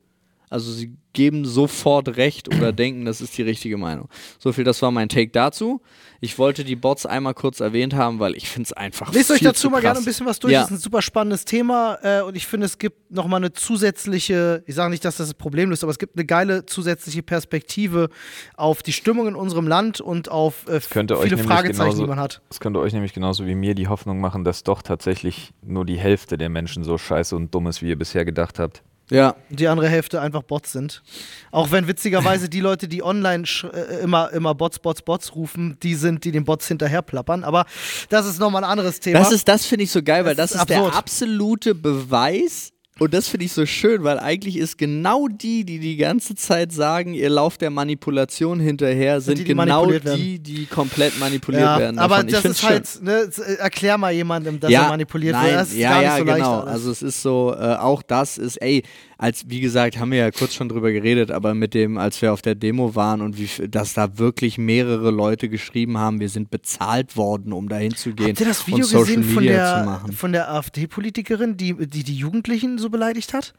Also sie geben sofort recht oder denken, das ist die richtige Meinung. So viel, das war mein Take dazu. Ich wollte die Bots einmal kurz erwähnt haben, weil ich finde es einfach Lest euch dazu zu mal gerne ein bisschen was durch. Ja. Das ist ein super spannendes Thema äh, und ich finde, es gibt nochmal eine zusätzliche, ich sage nicht, dass das das Problem löst, aber es gibt eine geile zusätzliche Perspektive auf die Stimmung in unserem Land und auf äh, könnte euch viele nämlich Fragezeichen, genauso- die man hat. Das könnte euch nämlich genauso wie mir die Hoffnung machen, dass doch tatsächlich nur die Hälfte der Menschen so scheiße und dumm ist, wie ihr bisher gedacht habt. Ja, Und die andere Hälfte einfach Bots sind. Auch wenn witzigerweise die Leute, die online äh, immer, immer Bots, Bots, Bots rufen, die sind, die den Bots hinterher plappern. Aber das ist nochmal ein anderes Thema. Das ist, das finde ich so geil, weil Das das, ist ist, der absolute Beweis. Und das finde ich so schön, weil eigentlich ist genau die, die die ganze Zeit sagen, ihr lauft der Manipulation hinterher, sind die, die genau manipuliert werden. die, die komplett manipuliert ja, werden. aber davon. Ich das ist halt, ne, äh, erklär mal jemandem, dass er manipuliert nein, wird. Das ist ja, gar nicht ja, so genau. leicht. Also es ist so, äh, auch das ist, ey, als wie gesagt, haben wir ja kurz schon drüber geredet, aber mit dem, als wir auf der Demo waren und wie, dass da wirklich mehrere Leute geschrieben haben, wir sind bezahlt worden, um dahin zu gehen Habt ihr das Video und Social gesehen von Media zu der, machen. von der AfD-Politikerin, die, die die Jugendlichen so beleidigt hat?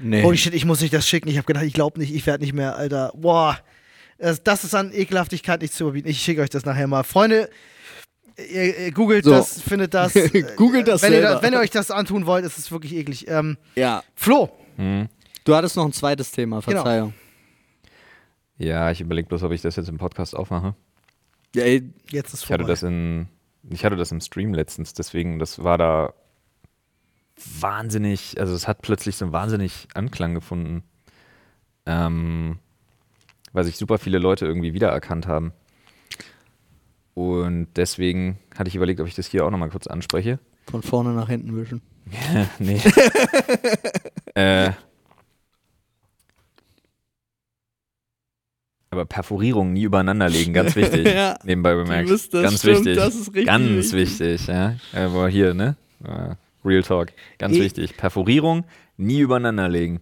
Nee. Holy shit, ich muss euch das schicken. Ich habe gedacht, ich glaube nicht, ich werde nicht mehr, Alter. Boah. Das, das ist an Ekelhaftigkeit nicht zu überbieten. Ich schicke euch das nachher mal. Freunde, Ihr, ihr googelt So. das, findet das. äh, Googelt das wenn ihr, wenn ihr euch das antun wollt, ist es wirklich eklig. Ähm, Ja. Flo, Du hattest noch ein zweites Thema, Genau. Verzeihung. Ja, ich überlege bloß, ob ich das jetzt im Podcast aufmache. Ja, ey, jetzt ist Ich hatte vorbei. das in, ich hatte das im Stream letztens, deswegen, das war da wahnsinnig, also es hat plötzlich so einen wahnsinnig Anklang gefunden, ähm, weil sich super viele Leute irgendwie wiedererkannt haben. Und deswegen hatte ich überlegt, ob ich das hier auch nochmal kurz anspreche. von vorne nach hinten wischen. nee. äh, aber Perforierung nie übereinander legen, ganz wichtig. Ja. Nebenbei bemerkt. das ganz stimmt, wichtig. Ganz wichtig. wichtig, ja. Aber hier, ne? Äh, Real Talk. Ganz Eh- wichtig. Perforierung nie übereinander legen.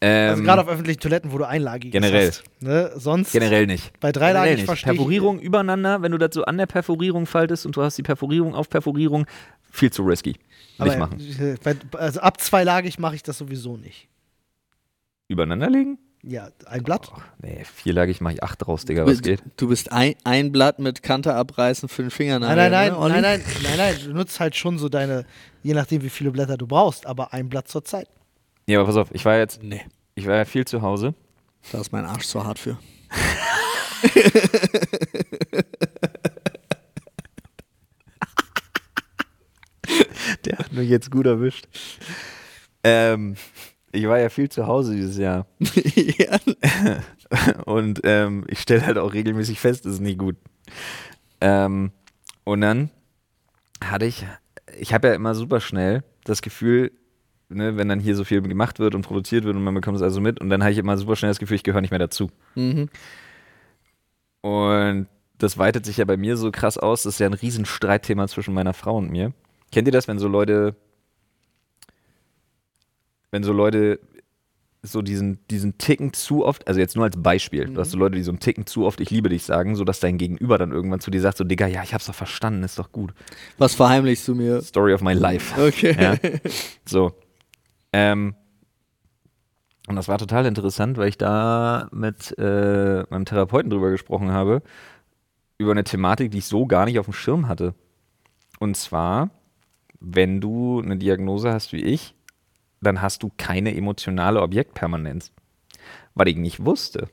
Ähm, Also gerade auf öffentlichen Toiletten, wo du einlagig generell. hast. Ne? Sonst generell nicht. bei Generell dreilagig nicht. ich. Perforierung übereinander, wenn du so an der Perforierung faltest und du hast die Perforierung auf Perforierung, viel zu risky. Aber, Nicht machen. äh, also ab zweilagig mache ich das sowieso nicht. Übereinander legen? Ja, ein Blatt. Och, nee, vierlagig mache ich acht draus, Digga, was geht? du bist ein, ein Blatt mit Kante abreißen für den Fingernagel. Nein, nein, nein, ne, nein, nein, nein, nein, du nutzt halt schon so deine, je nachdem wie viele Blätter du brauchst, aber ein Blatt zur Zeit. Ja, aber pass auf, ich war jetzt, Nee, ich war ja viel zu Hause. da ist mein Arsch zu hart für. Der hat mich jetzt gut erwischt. Ähm, ich war ja viel zu Hause dieses Jahr. ja. Und ähm, ich stelle halt auch regelmäßig fest, das ist nicht gut. Ähm, und dann hatte ich, ich habe ja immer super schnell das Gefühl, ne, wenn dann hier so viel gemacht wird und produziert wird und man bekommt es also mit, und dann habe ich immer super schnell das Gefühl, ich gehöre nicht mehr dazu. Mhm. Und das weitet sich ja bei mir so krass aus, das ist ja ein riesen Streitthema zwischen meiner Frau und mir. Kennt ihr das, wenn so Leute, wenn so Leute so diesen, diesen Ticken zu oft, also jetzt nur als Beispiel, du hast so Leute, die so einen Ticken zu oft ich liebe dich sagen, sodass dein Gegenüber dann irgendwann zu dir sagt, so Digga, ja, ich hab's doch verstanden, ist doch gut. Was verheimlichst du mir? Story of my life. Okay. Ja. So. Ähm, und das war total interessant, weil ich da mit äh, meinem Therapeuten drüber gesprochen habe, über eine Thematik, die ich so gar nicht auf dem Schirm hatte. Und zwar, wenn du eine Diagnose hast wie ich, dann hast du keine emotionale Objektpermanenz. Was ich nicht wusste.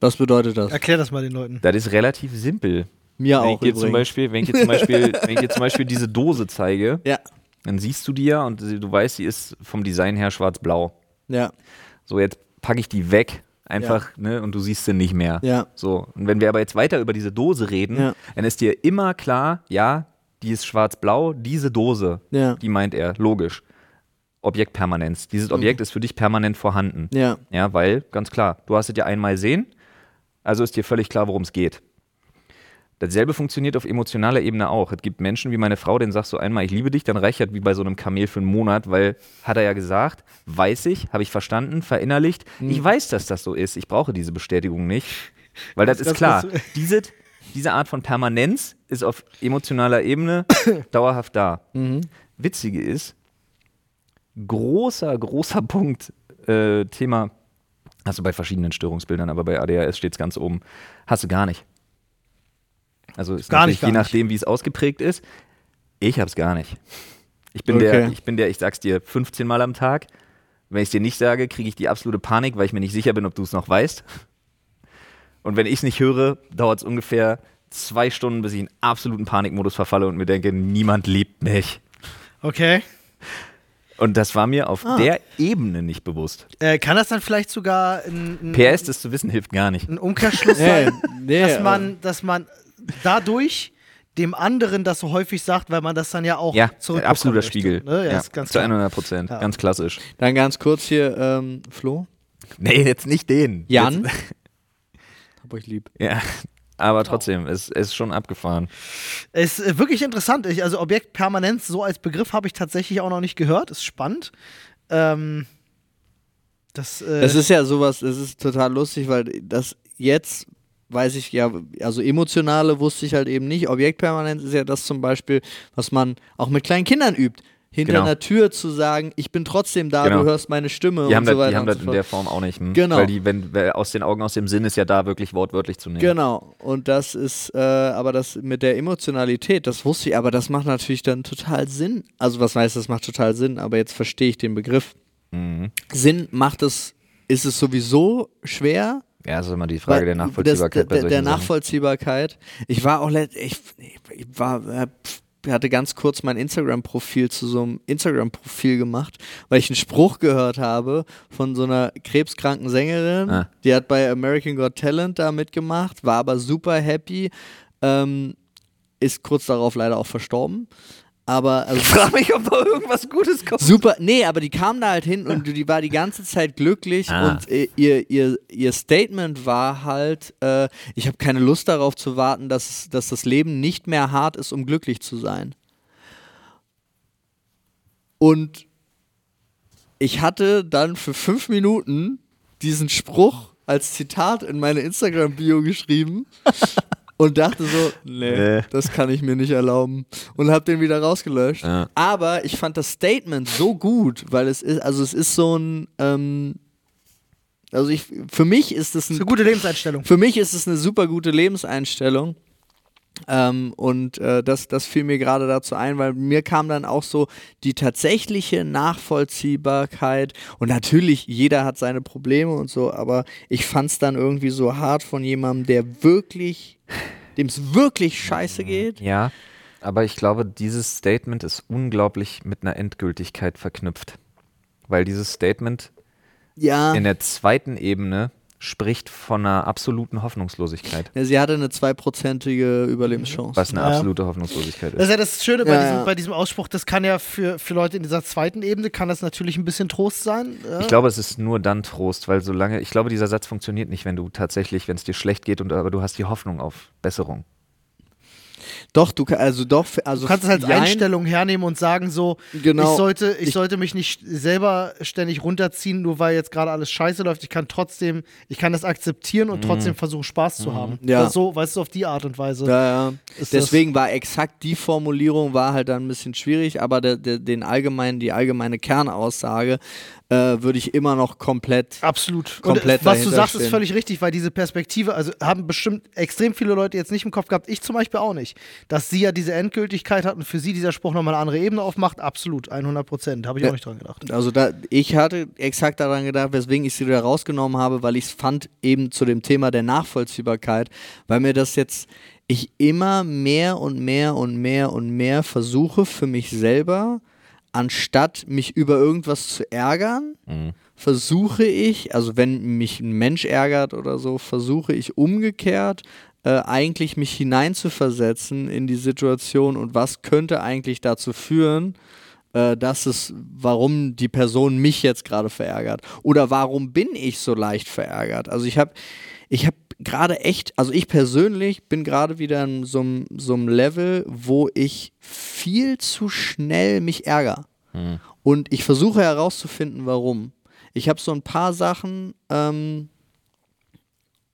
Was bedeutet das? Erklär das mal den Leuten. Das ist relativ simpel. Mir wenn auch ich zum übrigens. Beispiel, wenn ich dir zum Beispiel, wenn ich dir zum Beispiel diese Dose zeige, Ja, dann siehst du die ja und du weißt, sie ist vom Design her schwarz-blau. ja, So, jetzt packe ich die weg, einfach, ne, und du siehst sie nicht mehr. ja. So, und wenn wir aber jetzt weiter über diese Dose reden, Ja. dann ist dir immer klar, ja, die ist schwarz-blau, diese Dose, Ja. die meint er, logisch. Objektpermanenz. Dieses Objekt ist für dich permanent vorhanden. Ja, Ja, weil, ganz klar, du hast es ja einmal sehen, also ist dir völlig klar, worum es geht. Dasselbe funktioniert auf emotionaler Ebene auch. Es gibt Menschen wie meine Frau, denen sagst du einmal, ich liebe dich, dann reicht das wie bei so einem Kamel für einen Monat, weil, hat er ja gesagt, weiß ich, habe ich verstanden, verinnerlicht. Ich weiß, dass das so ist. Ich brauche diese Bestätigung nicht. Weil das ist ganz klar. Diese, diese Art von Permanenz ist auf emotionaler Ebene dauerhaft da. Witzige ist, großer, großer Punkt, äh, Thema, hast du bei verschiedenen Störungsbildern, aber bei ADHS steht es ganz oben, hast du gar nicht. Also ist Gar nicht, gar je nachdem, wie es ausgeprägt ist. Ich hab's gar nicht. Ich bin Okay. der, ich bin der, ich sag's dir 15 Mal am Tag. Wenn ich es dir nicht sage, kriege ich die absolute Panik, weil ich mir nicht sicher bin, ob du es noch weißt. Und wenn ich es nicht höre, dauert es ungefähr zwei Stunden, bis ich in absoluten Panikmodus verfalle und mir denke, niemand liebt mich. Okay. Und das war mir auf Ah. der Ebene nicht bewusst. Äh, kann das dann vielleicht sogar ein, ein, PS, das zu wissen, hilft gar nicht. ein Umkehrschluss Nee, sein, nee, dass aber- man, dass man dadurch dem anderen das so häufig sagt, weil man das dann ja auch Ja, zurückbekommen absoluter möchte, Spiegel. Ne? Ja, ja, ist ganz zu klar. 100 Prozent. Ja. Ganz klassisch. Dann ganz kurz hier, ähm, Flo. Nee, jetzt nicht den. Jan. Jetzt, Hab euch lieb. ja, aber trotzdem, es, ist schon abgefahren. Es ist äh, wirklich interessant. Ich, also Objektpermanenz so als Begriff habe ich tatsächlich auch noch nicht gehört. Ist spannend. Ähm, das, äh, Es ist ja sowas, es ist total lustig, weil das jetzt weiß ich ja, also emotionale wusste ich halt eben nicht. Objektpermanenz ist ja das zum Beispiel, was man auch mit kleinen Kindern übt. Hinter Genau. einer Tür zu sagen, ich bin trotzdem da, Genau. du hörst meine Stimme Die und das, so weiter die haben das so in der Form auch nicht. Hm? Genau. Weil die, wenn, weil aus den Augen, aus dem Sinn ist ja da wirklich wortwörtlich zu nehmen. Genau, und das ist, äh, aber das mit der Emotionalität, das wusste ich, aber das macht natürlich dann total Sinn. Also was heißt, das macht total Sinn, aber jetzt verstehe ich den Begriff. Mhm. Sinn macht es, ist es sowieso schwer. Ja, das ist immer die Frage der Nachvollziehbarkeit das, bei der, der. Nachvollziehbarkeit. Ich war auch, ich, ich war, äh, hatte ganz kurz mein Instagram-Profil zu so einem Instagram-Profil gemacht, weil ich einen Spruch gehört habe von so einer krebskranken Sängerin. Ah. Die hat bei American Got Talent da mitgemacht, war aber super happy, ähm, ist kurz darauf leider auch verstorben. Aber also, Ich frage mich, ob da irgendwas Gutes kommt. Super, nee, aber die kam da halt hin und die war die ganze Zeit glücklich Ah. und äh, ihr, ihr, ihr Statement war halt, äh, ich habe keine Lust darauf zu warten, dass, dass das Leben nicht mehr hart ist, um glücklich zu sein. Und ich hatte dann für fünf Minuten diesen Spruch als Zitat in meine Instagram-Bio geschrieben und dachte so, nee, Nee. das kann ich mir nicht erlauben. Und habe den wieder rausgelöscht. Ja. Aber ich fand das Statement so gut, weil es ist, also es ist so ein, ähm, also ich, für mich ist es Das ist ein eine gute Lebenseinstellung. für mich ist es eine super gute Lebenseinstellung. Ähm, und äh, das, das fiel mir gerade dazu ein, weil mir kam dann auch so die tatsächliche Nachvollziehbarkeit. Und natürlich, jeder hat seine Probleme und so, aber ich fand es dann irgendwie so hart von jemandem, der wirklich, dem es wirklich scheiße geht. Ja, aber ich glaube, dieses Statement ist unglaublich mit einer Endgültigkeit verknüpft. Weil dieses Statement Ja. in der zweiten Ebene spricht von einer absoluten Hoffnungslosigkeit. ja sie hatte eine zweiprozentige Überlebenschance. Was eine Ja. absolute Hoffnungslosigkeit Das ist ist. ja das Schöne bei, Ja, diesem, ja. bei diesem Ausspruch, das kann ja für, für Leute in dieser zweiten Ebene, kann das natürlich ein bisschen Trost sein. Ja. Ich glaube, es ist nur dann Trost, weil solange, ich glaube, dieser Satz funktioniert nicht, wenn du tatsächlich, wenn es dir schlecht geht und aber du hast die Hoffnung auf Besserung. Doch, du kann, also doch, also Du kannst es als jein, Einstellung hernehmen und sagen so, Genau. ich, sollte, ich, Ich- sollte mich nicht selber ständig runterziehen, nur weil jetzt gerade alles scheiße läuft. Ich kann trotzdem, ich kann das akzeptieren und trotzdem versuchen, Spaß zu haben. Mhm. Ja. Also so, weißt du, auf die Art und Weise. Ja, ja. Ist Deswegen war exakt die Formulierung war halt dann ein bisschen schwierig, aber der, der, den allgemeinen, die allgemeine Kernaussage äh, würde ich immer noch komplett. Absolut. komplett und, äh, was du sagst, ist stehen. völlig richtig, weil diese Perspektive, also haben bestimmt extrem viele Leute jetzt nicht im Kopf gehabt, ich zum Beispiel auch nicht, dass sie ja diese Endgültigkeit hat und für sie dieser Spruch nochmal eine andere Ebene aufmacht. Absolut, 100 Prozent. Habe ich Ja. auch nicht dran gedacht. Also da, ich hatte exakt daran gedacht, weswegen ich sie wieder rausgenommen habe, weil ich es fand eben zu dem Thema der Nachvollziehbarkeit, weil mir das jetzt ich immer mehr und mehr und mehr und mehr versuche für mich selber, anstatt mich über irgendwas zu ärgern, versuche ich, also wenn mich ein Mensch ärgert oder so, versuche ich umgekehrt äh, eigentlich mich hineinzuversetzen in die Situation und was könnte eigentlich dazu führen, äh, dass es, warum die Person mich jetzt gerade verärgert oder warum bin ich so leicht verärgert. Also ich habe, ich habe gerade echt, also ich persönlich bin gerade wieder in so einem Level, wo ich viel zu schnell mich ärgere. Und ich versuche herauszufinden, warum. Ich habe so ein paar Sachen ähm,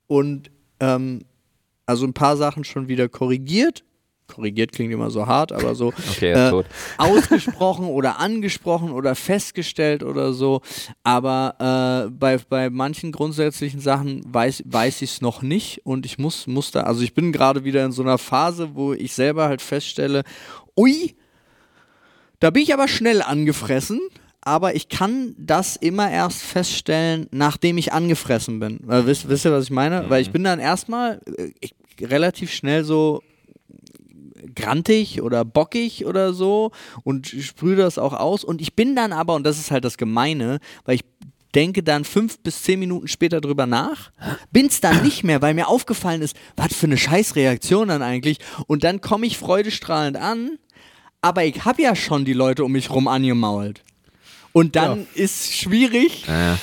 und ähm, also ein paar Sachen schon wieder korrigiert. Korrigiert klingt immer so hart, aber so Okay, äh, ausgesprochen oder angesprochen oder festgestellt oder so. Aber äh, bei, bei manchen grundsätzlichen Sachen weiß, weiß ich es noch nicht und ich muss, muss da, also ich bin gerade wieder in so einer Phase, wo ich selber halt feststelle, ui, da bin ich aber schnell angefressen. Aber ich kann das immer erst feststellen, nachdem ich angefressen bin. Weil, wisst, wisst ihr, was ich meine? Weil ich bin dann erstmal äh, ich, relativ schnell so grantig oder bockig oder so und sprühe das auch aus. Und ich bin dann aber, und das ist halt das Gemeine, weil ich denke dann fünf bis zehn Minuten später drüber nach, bin's dann nicht mehr, weil mir aufgefallen ist, was für eine Scheißreaktion dann eigentlich. Und dann komme ich freudestrahlend an, aber ich habe ja schon die Leute um mich rum angemault. Und dann ist schwierig, Ja.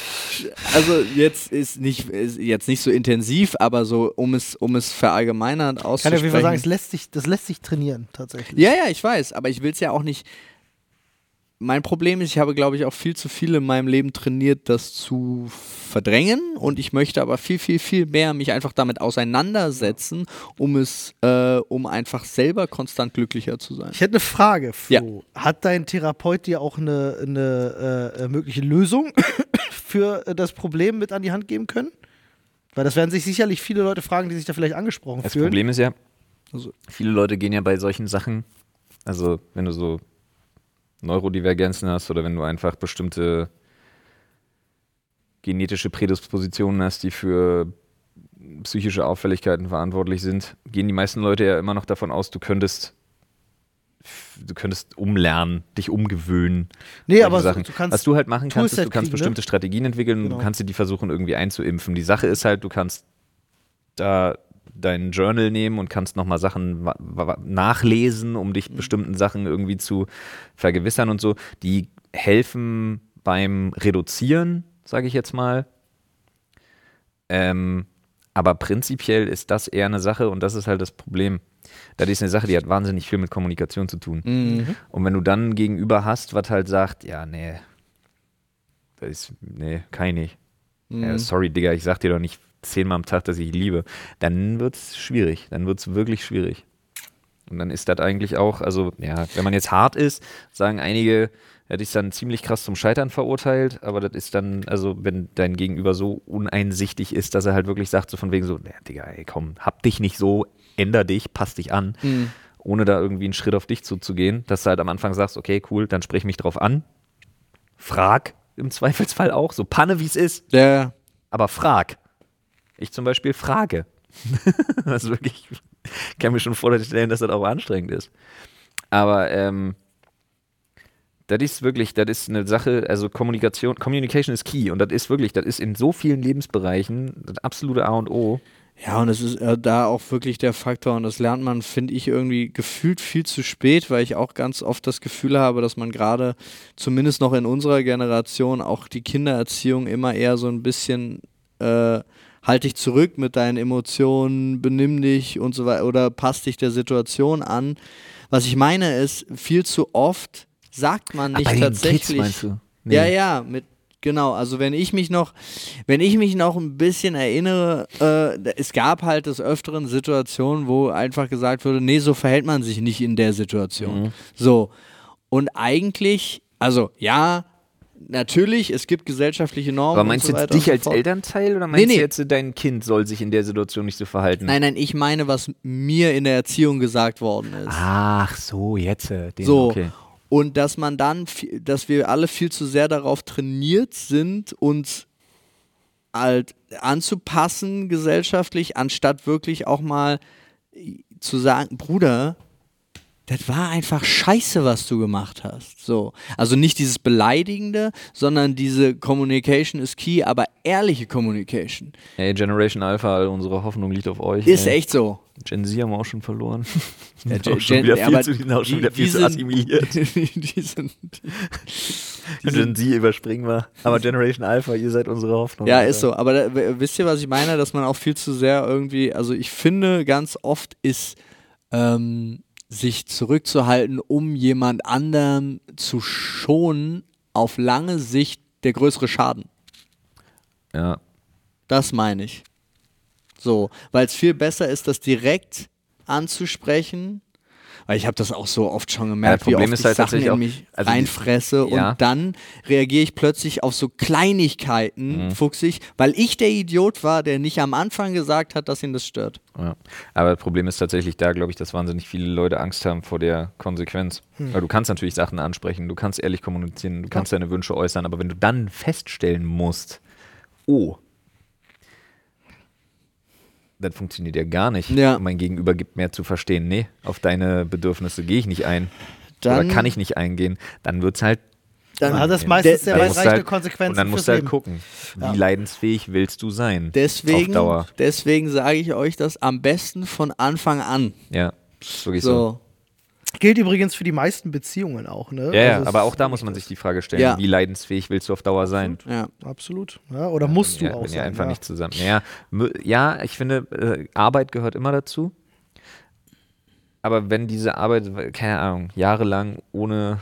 also jetzt ist nicht ist jetzt nicht so intensiv, aber so um es um es verallgemeinert Kann ich auf auszusprechen. jeden Fall sagen, es lässt sich, das lässt sich trainieren, tatsächlich. Ja, ja, ich weiß, aber ich will es ja auch nicht. Mein Problem ist, ich habe, glaube ich, auch viel zu viel in meinem Leben trainiert, das zu verdrängen. Und ich möchte aber viel, viel, viel mehr mich einfach damit auseinandersetzen, um es, äh, um einfach selber konstant glücklicher zu sein. Ich hätte eine Frage, Flo. Ja. Hat dein Therapeut dir auch eine, eine äh, mögliche Lösung für das Problem mit an die Hand geben können? Weil das werden sich sicherlich viele Leute fragen, die sich da vielleicht angesprochen Das fühlen. Problem ist ja, Also- viele Leute gehen ja bei solchen Sachen, also wenn du so Neurodivergenzen hast oder wenn du einfach bestimmte genetische Prädispositionen hast, die für psychische Auffälligkeiten verantwortlich sind, gehen die meisten Leute ja immer noch davon aus, du könntest du könntest umlernen, dich umgewöhnen. Nee, aber Sachen. du kannst Was du halt machen kannst, ist, du kannst kriegen, ne? bestimmte Strategien entwickeln und Genau. du kannst dir die versuchen, irgendwie einzuimpfen. Die Sache ist halt, du kannst da dein Journal nehmen und kannst nochmal Sachen nachlesen, um Mhm. dich bestimmten Sachen irgendwie zu vergewissern und so. Die helfen beim Reduzieren, sage ich jetzt mal. Ähm, aber prinzipiell ist das eher eine Sache und das ist halt das Problem. Das ist eine Sache, die hat wahnsinnig viel mit Kommunikation zu tun. Mhm. Und wenn du dann Gegenüber hast, was halt sagt, ja, nee, das ist, nee, kann ich nicht. Mhm. Ja, sorry, Digga, ich sag dir doch nicht zehnmal am Tag, dass ich liebe. Dann wird's schwierig. Dann wird's wirklich schwierig. Und dann ist das eigentlich auch, also, ja, wenn man jetzt hart ist, sagen einige, hätte ich dann ziemlich krass zum Scheitern verurteilt, aber das ist dann, also, wenn dein Gegenüber so uneinsichtig ist, dass er halt wirklich sagt, so von wegen so, ja, Digga, ey, komm, hab dich nicht so, änder dich, pass dich an, Mhm. ohne da irgendwie einen Schritt auf dich zuzugehen, dass du halt am Anfang sagst, okay, cool, dann sprich mich drauf an, frag im Zweifelsfall auch, so Panne wie es ist, Ja, aber frag. Ich zum Beispiel frage. ist wirklich, ich kann mir schon vorstellen, dass das auch anstrengend ist. Aber ähm, das ist wirklich, das ist eine Sache, also Kommunikation, Communication ist key und das ist wirklich, das ist in so vielen Lebensbereichen das absolute A und O. Ja, und es ist äh, da auch wirklich der Faktor, und das lernt man, finde ich, irgendwie gefühlt viel zu spät, weil ich auch ganz oft das Gefühl habe, dass man gerade, zumindest noch in unserer Generation, auch die Kindererziehung immer eher so ein bisschen äh, halt dich zurück mit deinen Emotionen, benimm dich und so weiter oder passt dich der Situation an. Was ich meine ist, viel zu oft sagt man nicht tatsächlich. Ja, ja, mit genau. Also wenn ich mich noch, wenn ich mich noch ein bisschen erinnere, äh, es gab halt des öfteren Situationen, wo einfach gesagt wurde, nee, so verhält man sich nicht in der Situation. Mhm. So und eigentlich, also ja, natürlich, es gibt gesellschaftliche Normen. Aber meinst und du so jetzt dich so als fort. Elternteil oder meinst Nee, nee. du jetzt, dein Kind soll sich in der Situation nicht so verhalten? Nein, nein, ich meine, was mir in der Erziehung gesagt worden ist. Ach so, jetzt. äh, Den, So. Okay. Und dass man dann, dass wir alle viel zu sehr darauf trainiert sind, uns halt anzupassen gesellschaftlich, anstatt wirklich auch mal zu sagen, Bruder, das war einfach scheiße, was du gemacht hast. So. Also nicht dieses Beleidigende, sondern diese Communication is key, aber ehrliche Communication. Hey, Generation Alpha, unsere Hoffnung liegt auf euch. Ist ey. echt so. Gen Z haben wir auch schon verloren. Ja, Die sind auch Gen- schon wieder viel zu, die sind auch schon die- wieder viel die zu assimiliert. die sind, Gen Z überspringen wir. Aber Generation Alpha, ihr seid unsere Hoffnung. Ja, Alter. ist so. Aber da, wisst ihr, was ich meine? Dass man auch viel zu sehr irgendwie, also ich finde, ganz oft ist ähm, sich zurückzuhalten, um jemand anderem zu schonen, auf lange Sicht der größere Schaden. Ja. Das meine ich. So, weil es viel besser ist, das direkt anzusprechen. Weil ich habe das auch so oft schon gemerkt, Ja, wie oft ist ich halt Sachen in auch- mich also die- reinfresse ja. und dann reagiere ich plötzlich auf so Kleinigkeiten, Mhm. fuchsig, weil ich der Idiot war, der nicht am Anfang gesagt hat, dass ihn das stört. Ja. Aber das Problem ist tatsächlich da, glaube ich, dass wahnsinnig viele Leute Angst haben vor der Konsequenz. Weil du kannst natürlich Sachen ansprechen, du kannst ehrlich kommunizieren, du kannst deine Wünsche äußern, aber wenn du dann feststellen musst, oh, das funktioniert ja gar nicht. Ja. Mein Gegenüber gibt mehr zu verstehen. Nee, auf deine Bedürfnisse gehe ich nicht ein. Dann- oder kann ich nicht eingehen. Dann wird es halt Dann hat das meistens Der- sehr weitreichende halt, Konsequenzen Und dann musst du halt Leben. gucken, wie Ja. leidensfähig willst du sein. Deswegen, Auf Dauer. deswegen sage ich euch das am besten von Anfang an. Ja, ist wirklich so. So. Gilt übrigens für die meisten Beziehungen auch, ne? Ja, ja, Also aber auch da muss man sich die Frage stellen, Ja. wie leidensfähig willst du auf Dauer sein? Ja. Absolut. Ja, oder musst du ja, auch wenn ihr sein. einfach ja. nicht zusammen. Ja, ja, ich finde, äh, Arbeit gehört immer dazu. Aber wenn diese Arbeit, keine Ahnung, jahrelang ohne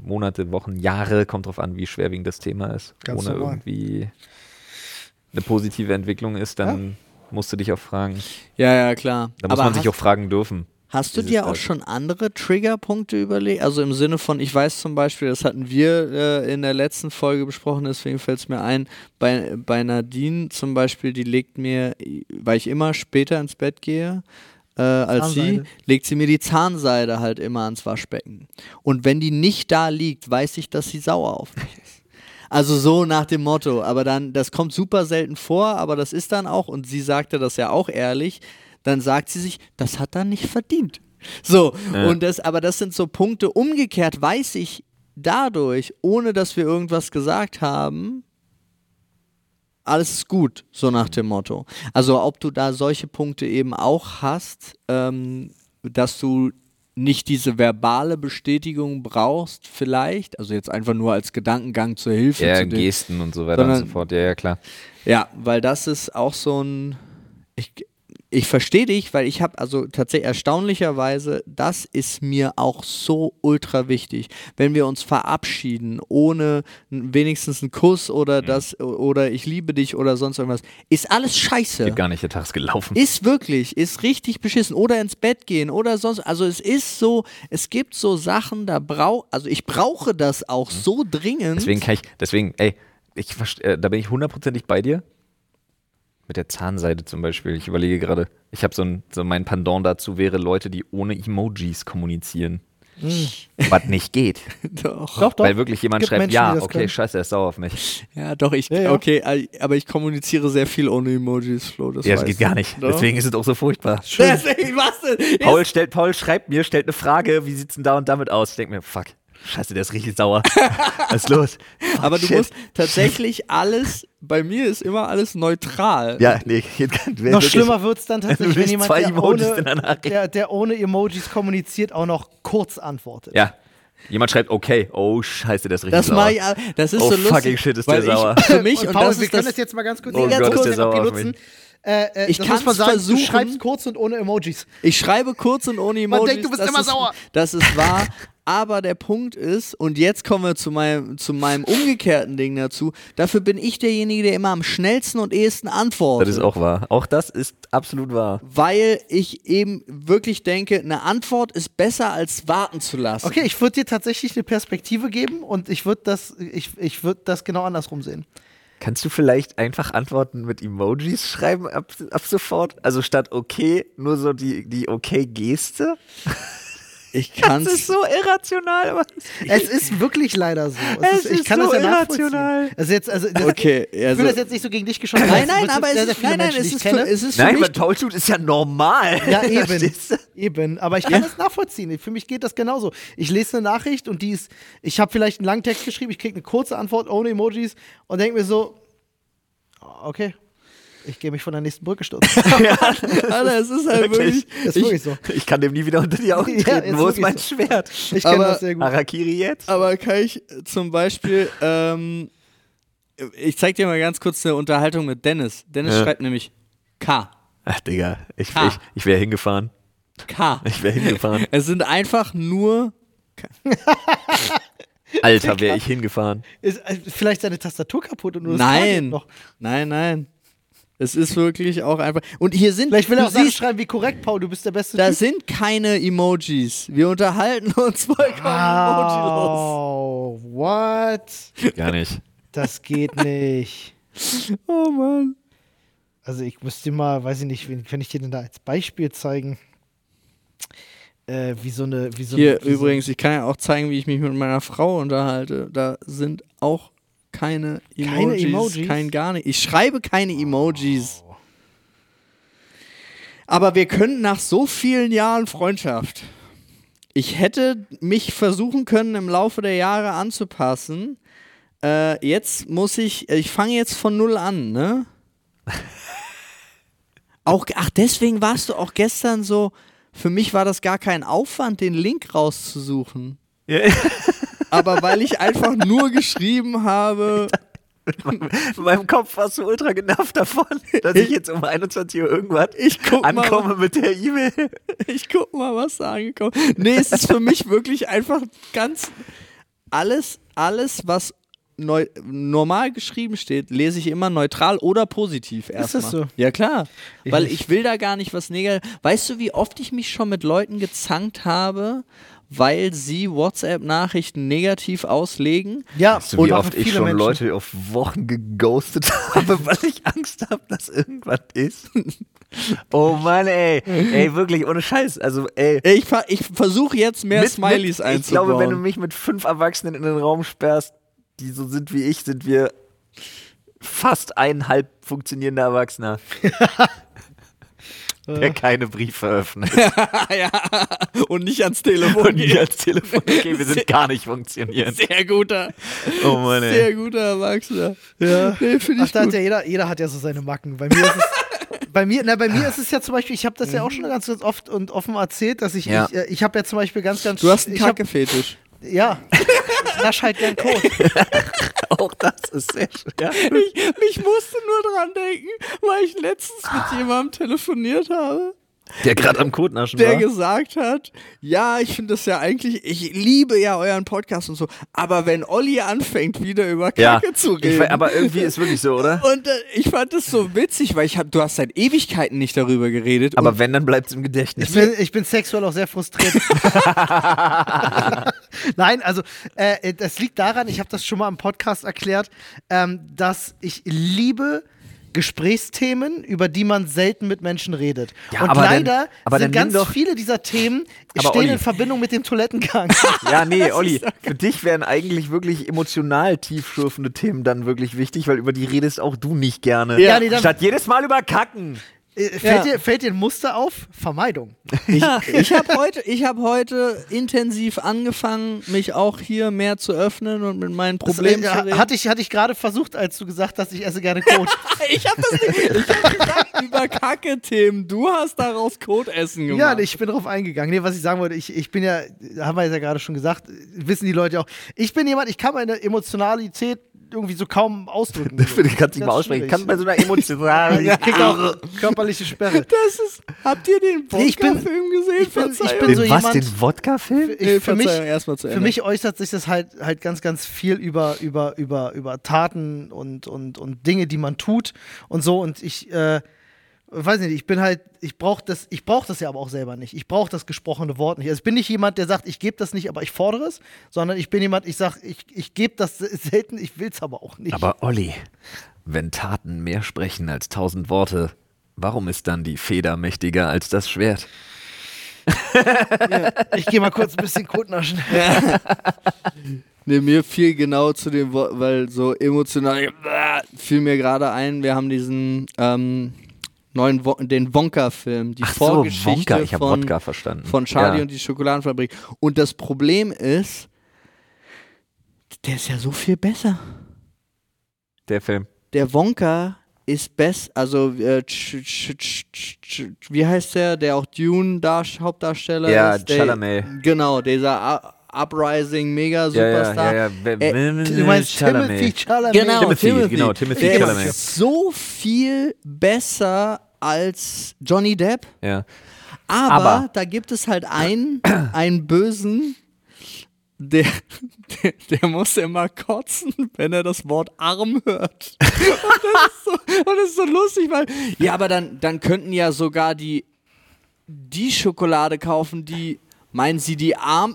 Monate, Wochen, Jahre, kommt drauf an, wie schwerwiegend das Thema ist, Ganz ohne normal. irgendwie eine positive Entwicklung ist, dann musst du dich auch fragen. Ja, ja, klar. Da muss Aber man sich auch fragen dürfen. Hast du dir auch schon andere Triggerpunkte überlegt? Also im Sinne von, ich weiß zum Beispiel, das hatten wir äh, in der letzten Folge besprochen, deswegen fällt es mir ein, bei, bei Nadine zum Beispiel, die legt mir, weil ich immer später ins Bett gehe, äh, als sie, Zahnseide. legt sie mir die Zahnseide halt immer ans Waschbecken. Und wenn die nicht da liegt, weiß ich, dass sie sauer auf mich ist. Also so nach dem Motto, aber dann, das kommt super selten vor, aber das ist dann auch, und sie sagte das ja auch ehrlich, dann sagt sie sich, das hat er nicht verdient. So, Ja. und das, aber das sind so Punkte, umgekehrt weiß ich dadurch, ohne dass wir irgendwas gesagt haben, alles ist gut, so nach dem Motto. Also ob du da solche Punkte eben auch hast, ähm, dass du nicht diese verbale Bestätigung brauchst, vielleicht, also jetzt einfach nur als Gedankengang zur Hilfe Ja, zu dem, Gesten und so weiter und sondern- so fort. Ja, ja, klar. ja, weil das ist auch so ein. Ich, ich verstehe dich, weil ich habe also tatsächlich erstaunlicherweise, das ist mir auch so ultra wichtig. Wenn wir uns verabschieden, ohne wenigstens einen Kuss Mhm. oder das oder ich liebe dich oder sonst irgendwas, ist alles scheiße. Geht gar nicht, der Tag ist gelaufen. Ist wirklich, ist richtig beschissen. Oder ins Bett gehen oder sonst. Also es ist so, es gibt so Sachen, da brauch, also ich brauche das auch so dringend. Mhm. Deswegen kann ich, deswegen, ey, ich, äh, da bin ich hundertprozentig bei dir. Mit der Zahnseide zum Beispiel. Ich überlege gerade, ich habe so ein, so mein Pendant dazu wäre Leute, die ohne Emojis kommunizieren. Was nicht geht. doch. Doch, doch. Weil wirklich jemand schreibt, Menschen, ja, okay, können. scheiße, er ist sauer auf mich. Ja, doch, ich, Ja, ja. okay, aber ich kommuniziere sehr viel ohne Emojis, Flo. Das ja, das geht du. gar nicht. Doch. Deswegen ist es auch so furchtbar. Deswegen, was denn? Paul, stellt, Paul schreibt mir, stellt eine Frage, wie sieht's denn da und damit aus? Ich denke mir, fuck, scheiße, der ist richtig sauer. Was ist los? Fuck, aber du shit. musst tatsächlich alles, bei mir ist immer alles neutral. Ja, nee, geht gar nicht. Noch schlimmer wird es dann tatsächlich, wenn jemand, zwei der ohne, der der, der ohne Emojis kommuniziert, auch noch kurz antwortet. Ja. Jemand schreibt, okay, oh scheiße, der ist richtig Das sauer. ich, das ist Oh, so lustig. fucking shit, ist der sauer. Ich, für mich, und und, Paul, das wir ist können das, das jetzt mal ganz kurz Oh ganz Gott, kurz ist der sauer benutzen. Äh, äh, Ich muss man sagen, versuchen. du schreibst kurz und ohne Emojis. Ich schreibe kurz und ohne Emojis. denkt, du bist das immer ist, sauer. Das ist wahr. Aber der Punkt ist, und jetzt kommen wir zu meinem, zu meinem umgekehrten Ding dazu, dafür bin ich derjenige, der immer am schnellsten und ehesten antwortet. Das ist auch wahr. Auch das ist absolut wahr. weil ich eben wirklich denke, eine Antwort ist besser als warten zu lassen. Okay, ich würde dir tatsächlich eine Perspektive geben und ich würde das, ich, ich würd das genau andersrum sehen. Kannst du vielleicht einfach Antworten mit Emojis schreiben ab, ab sofort? Also statt okay, nur so die, die okay-Geste? Ich kann's. Das ist so irrational, aber Es ist wirklich leider so. Es ist, ich ist kann so das ja nachvollziehen. irrational. Also jetzt, also das, Okay, ich also- will das jetzt nicht so gegen dich geschossen. Nein, nein, aber sehr, es ist, nein, nein, es ich ist, für, kenne. es ist für Nein, mich Paul tut ist ja normal. Ja, eben. Eben. Aber ich kann das nachvollziehen. Für mich geht das genauso. Ich lese eine Nachricht und die ist, ich habe vielleicht einen langen Text geschrieben, ich kriege eine kurze Antwort ohne Emojis und denke mir so, okay, ich gehe mich von der nächsten Brücke stürzen. Alter, es ist halt wirklich. Das ist ich, wirklich so. Ich kann dem nie wieder unter die Augen Ja, treten. ist Wo ist wirklich mein so. Schwert? Ich kenne das sehr gut. Harakiri jetzt? aber kann ich zum Beispiel, ähm, ich zeig dir mal ganz kurz eine Unterhaltung mit Dennis. Dennis Ja. schreibt nämlich K. Ach, Digga, ich, ich, ich wäre hingefahren. K. Ich wäre hingefahren. Es sind einfach nur. Alter, wäre ich hingefahren. Ist äh, vielleicht seine Tastatur kaputt und nur das K Nein. noch. Nein, nein. Es ist wirklich auch einfach. Und hier sind. Vielleicht will er du auch siehst, schreiben wie korrekt, Paul, du bist der beste da Typ. sind keine Emojis. Wir unterhalten uns vollkommen emojilos. Wow, what? Gar nicht. Das geht nicht. Oh Mann. Also ich müsste dir mal, weiß ich nicht, wen kann ich dir denn da als Beispiel zeigen? Äh, wie so eine, wie so Hier eine, wie übrigens, ich kann ja auch zeigen, wie ich mich mit meiner Frau unterhalte. Da sind auch keine Emojis. Keine Emojis? Kein gar nicht. Ich schreibe keine Emojis. Aber wir können nach so vielen Jahren Freundschaft. Ich hätte mich versuchen können, im Laufe der Jahre anzupassen. Äh, jetzt muss ich, ich fange jetzt von null an, ne? Auch, ach, deswegen warst du auch gestern so. Für mich war das gar kein Aufwand, den Link rauszusuchen. Ja. Aber weil ich einfach nur geschrieben habe, In meinem Kopf warst du ultra genervt davon, dass ich jetzt um 21 Uhr irgendwas ich guck mal, ankomme mit der E-Mail. ich guck mal, was da angekommen ist. Nee, es ist für mich wirklich einfach ganz. alles, alles, was neu, normal geschrieben steht, lese ich immer neutral oder positiv erstmal. das so? Ja, klar. Ich Weil ich will da gar nicht was negativ. Weißt du, wie oft ich mich schon mit Leuten gezankt habe, weil sie WhatsApp-Nachrichten negativ auslegen? Ja, Weißt du, wie oft ich viele schon Menschen. Leute auf Wochen geghostet habe, weil ich Angst habe, dass irgendwas ist? Oh Mann, ey. Ey, wirklich, ohne Scheiß. Also, ey. Ich, ich versuche jetzt mehr mit- Smileys mit, einzubauen. Ich glaube, wenn du mich mit fünf Erwachsenen in den Raum sperrst, die so sind wie ich, sind wir fast ein halb funktionierender Erwachsener. der keine Briefe öffnet. ja, und nicht ans Telefon Und nicht geht. als Telefon. Okay, wir sind gar nicht funktionierend. Sehr guter, Oh Mann, ey. sehr guter Erwachsener. Ja. Nee, finde Ach, ich da hat gut. ja jeder, jeder hat ja so seine Macken. Bei mir ist es, bei mir, na, bei mir ist es ja zum Beispiel, ich habe das ja auch schon ganz, ganz oft und offen erzählt, dass ich, Ja. ich, äh, ich habe ja zum Beispiel ganz, ganz, Du hast einen Kackefetisch. ja, nasch halt gern Kot. Auch das ist sehr schwer. Ich, ich musste nur dran denken, weil ich letztens mit jemandem telefoniert habe, Der gerade am Codenaschen der war. gesagt hat, ja, ich finde das ja eigentlich, ich liebe ja euren Podcast und so, aber wenn Olli anfängt, wieder über Ja, Kacke zu ich, reden. we- aber irgendwie ist wirklich so, oder? und äh, ich fand das so witzig, weil ich hab, du hast seit Ewigkeiten nicht darüber geredet. Aber wenn, dann bleibt es im Gedächtnis. Ich bin, ich bin sexuell auch sehr frustriert. Nein, also äh, das liegt daran, ich habe das schon mal im Podcast erklärt, ähm, dass ich liebe Gesprächsthemen, über die man selten mit Menschen redet. Ja, Und leider aber sind ganz doch- viele dieser Themen stehen Olli. in Verbindung mit dem Toilettengang. Ja, nee, Olli, für dich wären eigentlich wirklich emotional tiefschürfende Themen dann wirklich wichtig, weil über die redest auch du nicht gerne. Ja, nee, dann- Statt jedes Mal über Kacken. Äh, fällt, Ja. dir, fällt dir ein Muster auf? Vermeidung. Ich, ich habe heute, ich hab heute intensiv angefangen, mich auch hier mehr zu öffnen und mit meinen Problemen das, zu äh, reden. hatte ich, hatte ich gerade versucht, als du gesagt hast, ich esse gerne Kot. ich habe das nicht. Ich habe gesagt über Kacke-Themen. Du hast daraus Codessen gemacht. Ja, ich bin drauf eingegangen. Nee, was ich sagen wollte, ich, ich bin ja, haben wir ja gerade schon gesagt, wissen die Leute auch. Ich bin jemand, ich kann meine Emotionalität irgendwie so kaum ausdrücken. Ich finde, ich kann nicht Ganz mal aussprechen. Ich kann bei so einer emotionalen. Ich krieg auch körperliche Sperre. Das ist. Habt ihr den Nee, ich bin- Wodka-Film gesehen? ich bin- ich bin den, so was, jemand- den Wodka-Film? Ich, Nee, für mich, Verzeihung, erstmal zu für mich äußert sich das halt, halt ganz, ganz viel über, über, über, über Taten und, und, und Dinge, die man tut und so. Und ich, äh, weiß nicht, ich bin halt, ich brauche das, ich brauche das ja aber auch selber nicht. Ich brauche das gesprochene Wort nicht. Also ich bin nicht jemand, der sagt, ich gebe das nicht, aber ich fordere es, sondern ich bin jemand, ich sage, ich, ich gebe das selten, ich will es aber auch nicht. Aber Olli, wenn Taten mehr sprechen als tausend Worte, warum ist dann die Feder mächtiger als das Schwert? ich gehe mal kurz ein bisschen Kot naschen. Nee, mir fiel genau zu dem Wort, weil so emotional äh, fiel mir gerade ein, wir haben diesen ähm, neuen Wo den Wonka-Film, die Ach so, Vorgeschichte Wonka, ich habe von, Wodka verstanden. von Charlie ja. und die Schokoladenfabrik. Und das Problem ist, der ist ja so viel besser. Der Film. Der Wonka ist best, also äh, wie heißt der, der auch Dune -Darst Hauptdarsteller Ja, ist? Der, Chalamet. Genau, dieser Uprising Mega Ja, ja, Superstar. ja, ja. Äh, Du meinst Timothy Chalamet? Genau, Timothy, Timothy. genau, Timothy Der Chalamet. ist so viel besser als Johnny Depp. Ja. Aber, Aber- da gibt es halt einen, einen Bösen, der, der, der muss immer kotzen, wenn er das Wort arm hört. Und das ist so, und das ist so lustig, weil, ja, aber dann, dann könnten ja sogar die, die Schokolade kaufen, die, meinen sie die arm?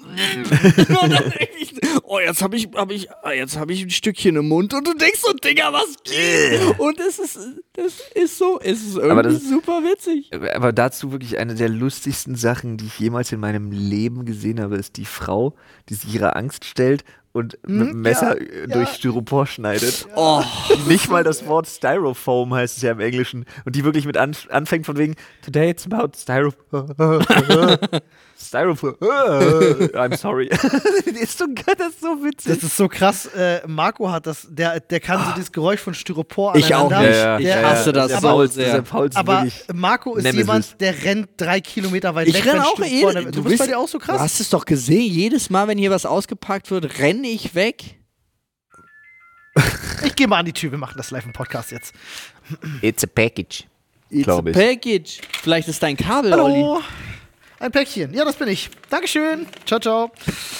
ich, oh, jetzt habe ich, hab ich, ah, jetzt habe ich ein Stückchen im Mund und du denkst so, Digga, was geht? Und es ist, das ist so, es ist irgendwie das- super witzig. Aber dazu wirklich eine der lustigsten Sachen, die ich jemals in meinem Leben gesehen habe, ist die Frau, die sich ihrer Angst stellt und mit dem Messer äh, durch Styropor schneidet. Oh. Die nicht mal das Wort Styrofoam heißt es ja im Englischen. Und die wirklich mit an, anfängt von wegen, today it's about Styrofoam. Styrofoam. I'm sorry. das ist so, das ist so witzig. Das ist so krass. Äh, Marco hat das, der, der kann so dieses Geräusch von Styropor Ich auch ja, Ich Der- hasse das der so Paul, sehr. Der Paul ist Aber Marco ist Nemesis. jemand, der rennt drei Kilometer weit Ich weg. renne wenn auch eh. der- Du, bist bei dir auch so Du krass? hast es doch gesehen. Jedes Mal, wenn hier was ausgepackt wird, renne ich weg. Ich gehe mal an die Tür, wir machen das live im Podcast jetzt. it's a package. It's a ich. package. Vielleicht ist dein Kabel, Olli. Hallo. Ein Päckchen. Ja, das bin ich. Dankeschön. Ciao, ciao.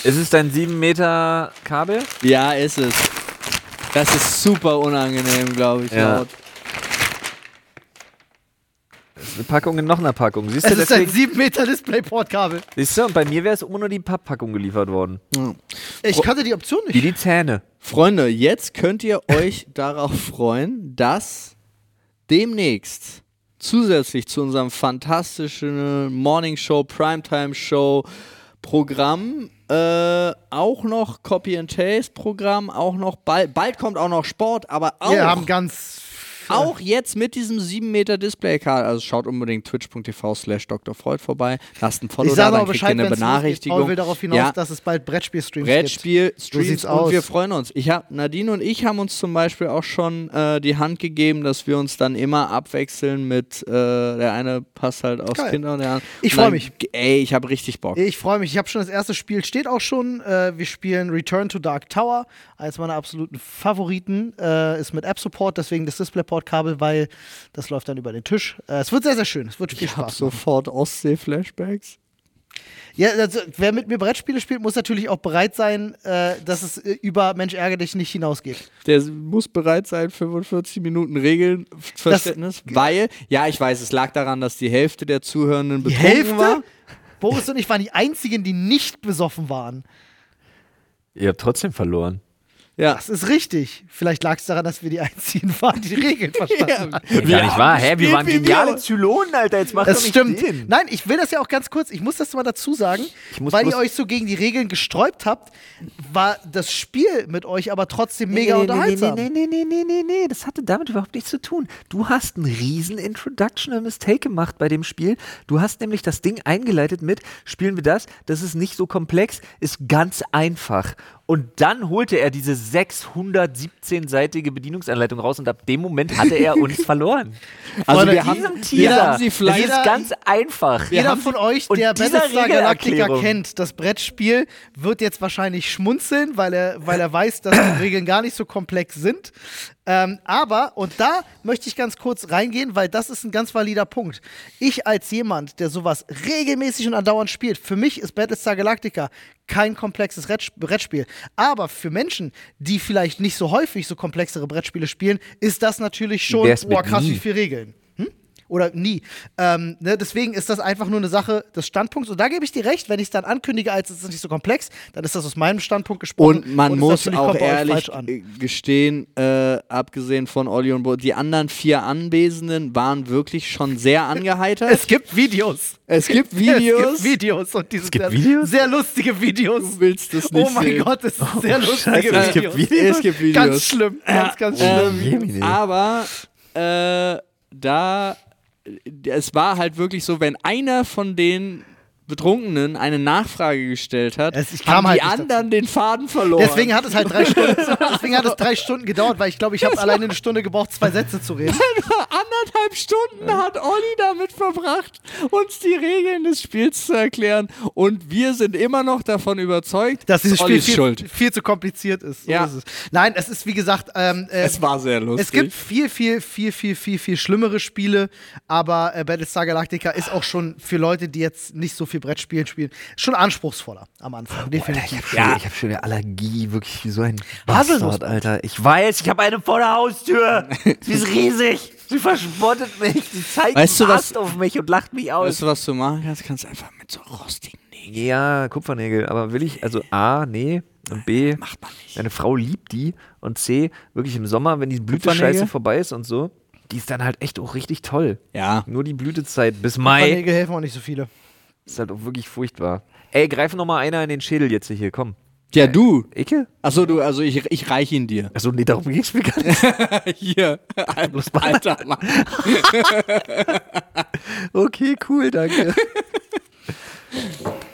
Ist es dein 7 Meter Kabel? Ja, ist es. Das ist super unangenehm, glaube ich. Ja. laut. Eine Packung in noch einer Packung. Siehst Es du, ist ein deswegen, 7 Meter Displayport-Kabel. siehst du, und bei mir wäre es immer nur die Papppackung geliefert worden. Ich kannte die Option Wie nicht. die Zähne. Freunde, jetzt könnt ihr euch darauf freuen, dass demnächst zusätzlich zu unserem fantastischen Morning Show, Primetime Show Programm äh, auch noch Copy and Taste Programm, auch noch bald, bald kommt auch noch Sport, aber auch Wir haben ganz. Auch jetzt mit diesem 7 Meter Display-Card, also schaut unbedingt twitch.tv slash Dr. Freud vorbei, lasst ein Follow Ich da, dann aber kriegt ihr eine Benachrichtigung. Paul will darauf hinaus, ja, dass es bald Brettspiel-Streams gibt. Brettspiel, Streams sieht's und aus. wir freuen uns. Ich hab, Nadine und ich haben uns zum Beispiel auch schon äh, die Hand gegeben, dass wir uns dann immer abwechseln mit, äh, der eine passt halt aufs Geil. Kinder und der andere. Ich Und freu dann- mich. Ey, ich habe richtig Bock. Ich freue mich. Ich habe schon das erste Spiel, steht auch schon. Äh, wir spielen Return to Dark Tower. Eines meiner absoluten Favoriten. Äh, ist mit App-Support, deswegen das DisplayPort-Kabel, weil das läuft dann über den Tisch. Äh, es wird sehr, sehr schön. Es wird viel Ich Spaß. sofort Ostsee-Flashbacks. Ja, also, wer mit mir Brettspiele spielt, muss natürlich auch bereit sein, äh, dass es äh, über Mensch ärgere dich nicht hinausgeht. Der muss bereit sein, 45 Minuten Regeln, Verständnis, weil, ja, ich weiß, es lag daran, dass die Hälfte der Zuhörenden Die betrunken Hälfte? war. Boris und ich waren die einzigen, die nicht besoffen waren. Ihr habt trotzdem verloren. Ja, Das ist richtig. Vielleicht lag es daran, dass wir die einzigen waren, die die Regeln verstanden haben. Gar nicht wahr. Hä, wir waren geniale. Zylonen, Alter. Jetzt macht Das doch nicht stimmt. Den. Nein, ich will das ja auch ganz kurz, ich muss das mal dazu sagen, Ich muss weil ihr euch so gegen die Regeln gesträubt habt, war das Spiel mit euch aber trotzdem mega nee, unterhaltsam. Nee, nee, nee, nee, nee, nee, das hatte damit überhaupt nichts zu tun. Du hast einen riesen Introductional Mistake gemacht bei dem Spiel. Du hast nämlich das Ding eingeleitet mit, spielen wir das, das ist nicht so komplex, ist ganz einfach. Und dann holte er diese 617-seitige Bedienungsanleitung raus und ab dem Moment hatte er uns verloren. also Freunde, wir haben, Teaser- haben sie das ist ganz einfach. Jeder von euch, der Battlestar Galactica kennt, das Brettspiel, wird jetzt wahrscheinlich schmunzeln, weil er, weil er weiß, dass die Regeln gar nicht so komplex sind. Ähm, aber, und da möchte ich ganz kurz reingehen, weil das ist ein ganz valider Punkt. Ich als jemand, der sowas regelmäßig und andauernd spielt, für mich ist Battlestar Galactica kein komplexes Rett- Brettspiel. Aber für Menschen, die vielleicht nicht so häufig so komplexere Brettspiele spielen, ist das natürlich schon, boah, krass, wie viele Regeln. Oder nie. Ähm, ne, deswegen ist das einfach nur eine Sache des Standpunkts. Und da gebe ich dir recht, wenn ich es dann ankündige, als es ist nicht so komplex, dann ist das aus meinem Standpunkt gesprochen. Und man es muss auch ehrlich äh, gestehen, äh, abgesehen von Olli und Bo, die anderen vier Anwesenden waren wirklich schon sehr angeheitert. Es gibt Videos. Es gibt Videos. Es gibt Videos und diese gibt sehr, Videos? sehr lustige Videos. Du willst es nicht Oh mein sehen. Gott, es sind sehr lustige Scheiße, es Videos. gibt Videos? Es gibt Videos. Ganz schlimm, ganz, ganz schlimm. Ähm, aber äh, da es war halt wirklich so, wenn einer von den Betrunkenen eine Nachfrage gestellt hat, haben die halt nicht anderen den Faden verloren. Deswegen hat es halt drei Stunden, deswegen hat es drei Stunden gedauert, weil ich glaube, ich habe alleine eine Stunde gebraucht, zwei Sätze zu reden. anderthalb Stunden hat Olli damit verbracht, uns die Regeln des Spiels zu erklären. Und wir sind immer noch davon überzeugt, Dass dieses Spiel viel, viel zu kompliziert ist. So Ja. ist es. Nein, es ist wie gesagt, ähm, äh, Es war sehr lustig. Es gibt viel, viel, viel, viel, viel, viel schlimmere Spiele, aber äh, Battlestar Galactica ist auch schon für Leute, die jetzt nicht so viel Brettspielen spielen, schon anspruchsvoller am Anfang. definitiv. Ja. Ich habe schon eine Allergie, wirklich wie so ein Haselnuss. Bastard, Alter. Ich weiß, ich habe eine vor der Haustür. Sie ist riesig. Sie verspottet mich. Sie zeigt Weißt du, was- auf mich und lacht mich aus. Weißt du, was du machen kannst? Kannst einfach mit so rostigen Nägeln. Ja, Kupfernägel. Aber will ich, also A, nee. Und B, Macht man nicht. meine Frau liebt die. Und C, wirklich im Sommer, wenn die Kupfernägel? Blütescheiße vorbei ist und so, die ist dann halt echt auch richtig toll. Ja. Nur die Blütezeit bis Mai Nägel helfen auch nicht so viele. Ist halt auch wirklich furchtbar. Ey, greif noch mal einer in den Schädel jetzt hier, komm. Ja, du. Icke? Achso, du, also ich, ich reiche ihn dir. Achso, nee, darum ging's mir gar nicht. Hier. Alter, Mann. Okay, cool, danke.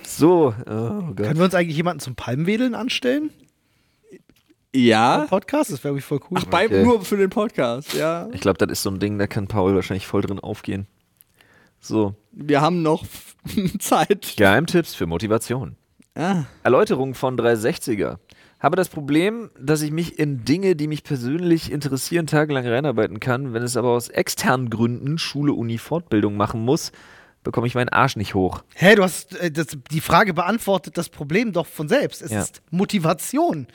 so, oh Gott. Können wir uns eigentlich jemanden zum Palmwedeln anstellen? Ja. Podcast, das wäre irgendwie voll cool. Ach, bei, Okay. nur für den Podcast, ja. Ich glaube, das ist so ein Ding, da kann Paul wahrscheinlich voll drin aufgehen. So, Wir haben noch Zeit. Geheimtipps für Motivation. Ah. Erläuterung von 360er. Habe das Problem, dass ich mich in Dinge, die mich persönlich interessieren, tagelang reinarbeiten kann. Wenn es aber aus externen Gründen Schule, Uni, Fortbildung machen muss, bekomme ich meinen Arsch nicht hoch. Hä, du hast äh, das, die Frage beantwortet das Problem doch von selbst. Es Ja. ist Motivation.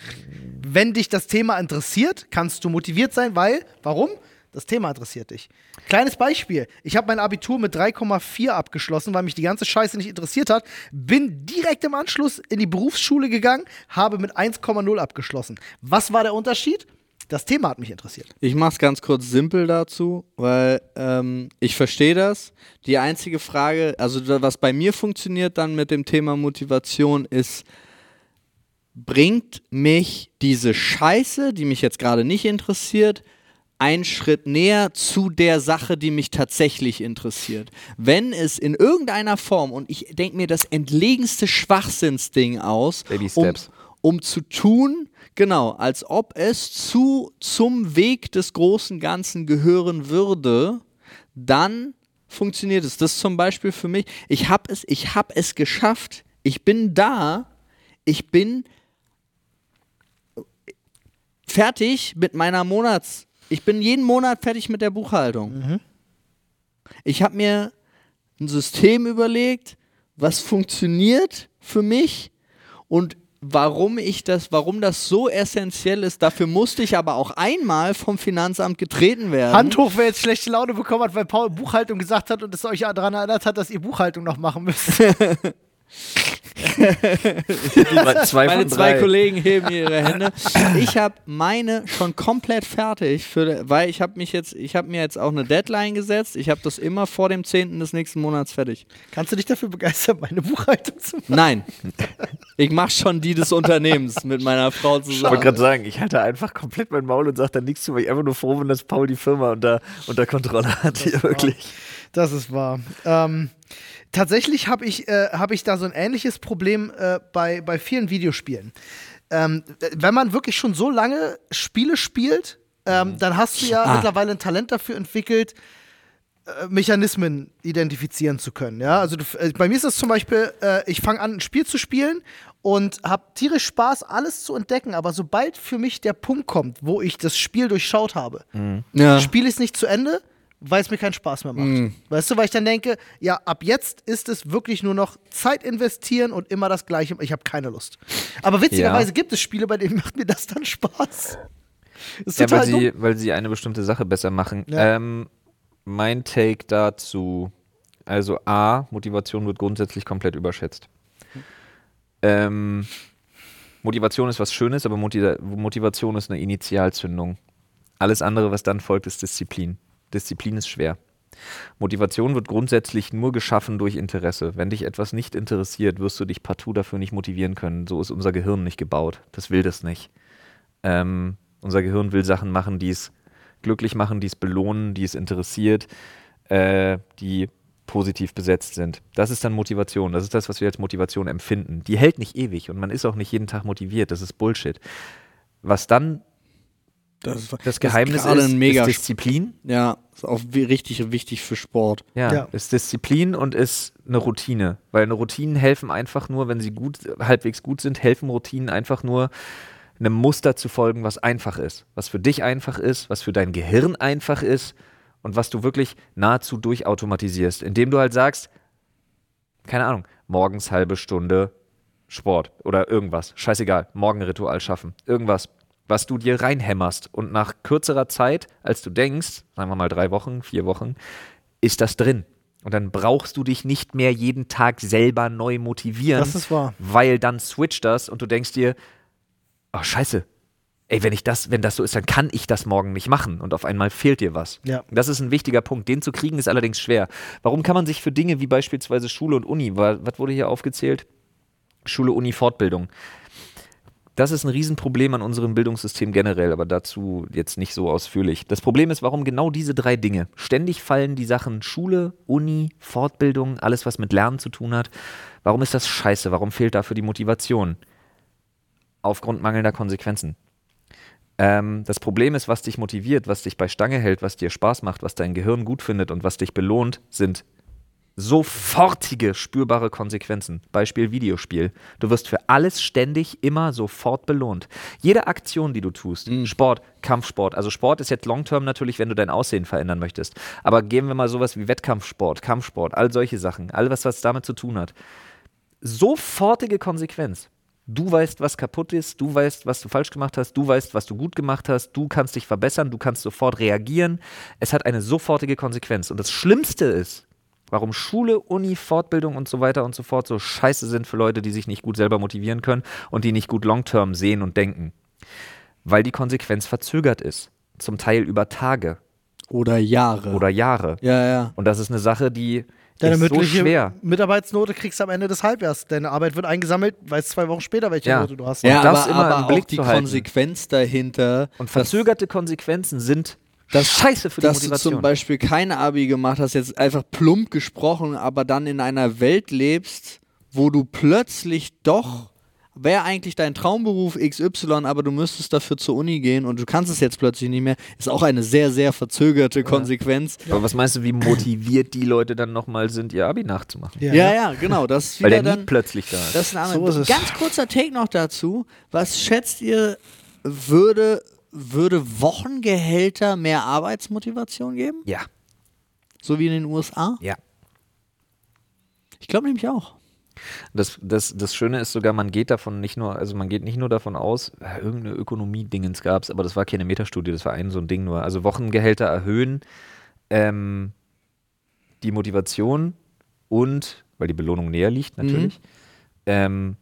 Wenn dich das Thema interessiert, kannst du motiviert sein, weil, warum? Das Thema interessiert dich. Kleines Beispiel. Ich habe mein Abitur mit 3,4 abgeschlossen, weil mich die ganze Scheiße nicht interessiert hat. Bin direkt im Anschluss in die Berufsschule gegangen, habe mit 1,0 abgeschlossen. Was war der Unterschied? Das Thema hat mich interessiert. Ich mach's ganz kurz simpel dazu, weil ähm, ich verstehe das. Die einzige Frage, also was bei mir funktioniert dann mit dem Thema Motivation ist, bringt mich diese Scheiße, die mich jetzt gerade nicht interessiert, einen Schritt näher zu der Sache, die mich tatsächlich interessiert. Wenn es in irgendeiner Form, und ich denke mir das entlegenste Schwachsinnsding aus, Baby um, Steps. um zu tun, genau, als ob es zu, zum Weg des großen Ganzen gehören würde, dann funktioniert es. Das ist zum Beispiel für mich, ich habe es, ich habe es geschafft, ich bin da, ich bin fertig mit meiner Monats, ich bin jeden Monat fertig mit der Buchhaltung. Ich habe mir ein System überlegt, was funktioniert für mich und warum ich das, warum das so essentiell ist. Dafür musste ich aber auch einmal vom Finanzamt getreten werden. Hand hoch, wer jetzt schlechte Laune bekommen hat, weil Paul Buchhaltung gesagt hat und es euch daran erinnert hat, dass ihr Buchhaltung noch machen müsst. zwei Meine zwei drei. Kollegen heben ihre Hände. Ich habe meine schon komplett fertig, für, weil ich habe mich jetzt, ich habe mir jetzt auch eine Deadline gesetzt. Ich habe das immer vor dem 10. des nächsten Monats fertig. Kannst du dich dafür begeistern, meine Buchhaltung zu machen? Nein, ich mache schon die des Unternehmens mit meiner Frau Ich wollte zusammen. gerade sagen, ich halte einfach komplett mein Maul und sage dann nichts zu, weil ich einfach nur froh bin, dass Paul die Firma unter, unter Kontrolle hat. Hier wirklich. Das ist wahr. Ähm, tatsächlich habe ich, äh, hab ich da so ein ähnliches Problem äh, bei, bei vielen Videospielen. Ähm, äh, wenn man wirklich schon so lange Spiele spielt, ähm, dann hast du ja Ah. mittlerweile ein Talent dafür entwickelt, äh, Mechanismen identifizieren zu können. Ja? Also du, äh, bei mir ist es zum Beispiel, äh, ich fange an, ein Spiel zu spielen und habe tierisch Spaß, alles zu entdecken, aber sobald für mich der Punkt kommt, wo ich das Spiel durchschaut habe, Ja. spiele ich es nicht zu Ende, weil es mir keinen Spaß mehr macht. Weißt du, weil ich dann denke, ja, ab jetzt ist es wirklich nur noch Zeit investieren und immer das Gleiche. Ich habe keine Lust. Aber witzigerweise gibt es Spiele, bei denen macht mir das dann Spaß. Ist Ja, weil sie, weil sie eine bestimmte Sache besser machen. Ja. Ähm, mein Take dazu, also A, Motivation wird grundsätzlich komplett überschätzt. Ähm, Motivation ist was Schönes, aber Motiva Motivation ist eine Initialzündung. Alles andere, was dann folgt, ist Disziplin. Disziplin ist schwer. Motivation wird grundsätzlich nur geschaffen durch Interesse. Wenn dich etwas nicht interessiert, wirst du dich partout dafür nicht motivieren können. So ist unser Gehirn nicht gebaut. Das will das nicht. Ähm, unser Gehirn will Sachen machen, die es glücklich machen, die es belohnen, die es interessiert, äh, die positiv besetzt sind. Das ist dann Motivation. Das ist das, was wir als Motivation empfinden. Die hält nicht ewig und man ist auch nicht jeden Tag motiviert. Das ist Bullshit. Was dann Das, das Geheimnis ist, ist Disziplin. Ja, ist auch richtig wichtig für Sport. Ja, Ja. ist Disziplin und ist eine Routine. Weil eine Routinen helfen einfach nur, wenn sie gut, halbwegs gut sind, helfen Routinen einfach nur, einem Muster zu folgen, was einfach ist. Was für dich einfach ist, was für dein Gehirn einfach ist und was du wirklich nahezu durchautomatisierst. Indem du halt sagst, keine Ahnung, morgens halbe Stunde Sport oder irgendwas. Scheißegal, Morgenritual schaffen. Irgendwas, was du dir reinhämmerst. Und nach kürzerer Zeit, als du denkst, sagen wir mal drei Wochen, vier Wochen, ist das drin. Und dann brauchst du dich nicht mehr jeden Tag selber neu motivieren, Das ist wahr. weil dann switcht das und du denkst dir, oh scheiße, ey, wenn ich das, wenn das so ist, dann kann ich das morgen nicht machen und auf einmal fehlt dir was. Ja. Das ist ein wichtiger Punkt. Den zu kriegen ist allerdings schwer. Warum kann man sich für Dinge wie beispielsweise Schule und Uni, wa- was wurde hier aufgezählt? Schule, Uni, Fortbildung. Das ist ein Riesenproblem an unserem Bildungssystem generell, aber dazu jetzt nicht so ausführlich. Das Problem ist, warum genau diese drei Dinge? Ständig fallen die Sachen Schule, Uni, Fortbildung, alles, was mit Lernen zu tun hat. Warum ist das scheiße? Warum fehlt dafür die Motivation? Aufgrund mangelnder Konsequenzen. Ähm, das Problem ist, was dich motiviert, was dich bei Stange hält, was dir Spaß macht, was dein Gehirn gut findet und was dich belohnt, sind sofortige, spürbare Konsequenzen. Beispiel Videospiel. Du wirst für alles ständig immer sofort belohnt. Jede Aktion, die du tust, Sport, Kampfsport, also Sport ist jetzt long-term natürlich, wenn du dein Aussehen verändern möchtest. Aber geben wir mal sowas wie Wettkampfsport, Kampfsport, all solche Sachen, all was, was damit zu tun hat. Sofortige Konsequenz. Du weißt, was kaputt ist, du weißt, was du falsch gemacht hast, du weißt, was du gut gemacht hast, du kannst dich verbessern, du kannst sofort reagieren. Es hat eine sofortige Konsequenz. Und das Schlimmste ist, warum Schule, Uni, Fortbildung und so weiter und so fort so scheiße sind für Leute, die sich nicht gut selber motivieren können und die nicht gut long-term sehen und denken. Weil die Konsequenz verzögert ist. Zum Teil über Tage Oder Jahre. oder Jahre. ja, ja. Und das ist eine Sache, die Deine ist so mündliche schwer. Mitarbeitsnote kriegst du am Ende des Halbjahres. Deine Arbeit wird eingesammelt, weißt zwei Wochen später, welche Ja. Note du hast. Ja, das aber, immer aber im Blick auch die. Konsequenz dahinter, Und verzögerte Konsequenzen sind Das- scheiße für die dass du Motivation. zum Beispiel kein Abi gemacht hast, jetzt einfach plump gesprochen, aber dann in einer Welt lebst, wo du plötzlich doch, wäre eigentlich dein Traumberuf XY, aber du müsstest dafür zur Uni gehen und du kannst es jetzt plötzlich nicht mehr, ist auch eine sehr, sehr verzögerte Konsequenz. Aber was meinst du, wie motiviert die Leute dann nochmal sind, ihr Abi nachzumachen? Ja. Ja, ja, genau. Das ist Weil der dann. Plötzlich da ist. Das ist ein So ist es. Ganz kurzer Take noch dazu. Was schätzt ihr, würde, würde Wochengehälter mehr Arbeitsmotivation geben? ja, So wie in den USA? ja. Ich glaube nämlich auch. Das, das, das Schöne ist sogar, man geht davon nicht nur, also man geht nicht nur davon aus, äh, irgendeine Ökonomie-Dingens gab es, aber das war keine Metastudie, das war ein so ein Ding nur. Also Wochengehälter erhöhen ähm, die Motivation und, weil die Belohnung näher liegt natürlich, ähm,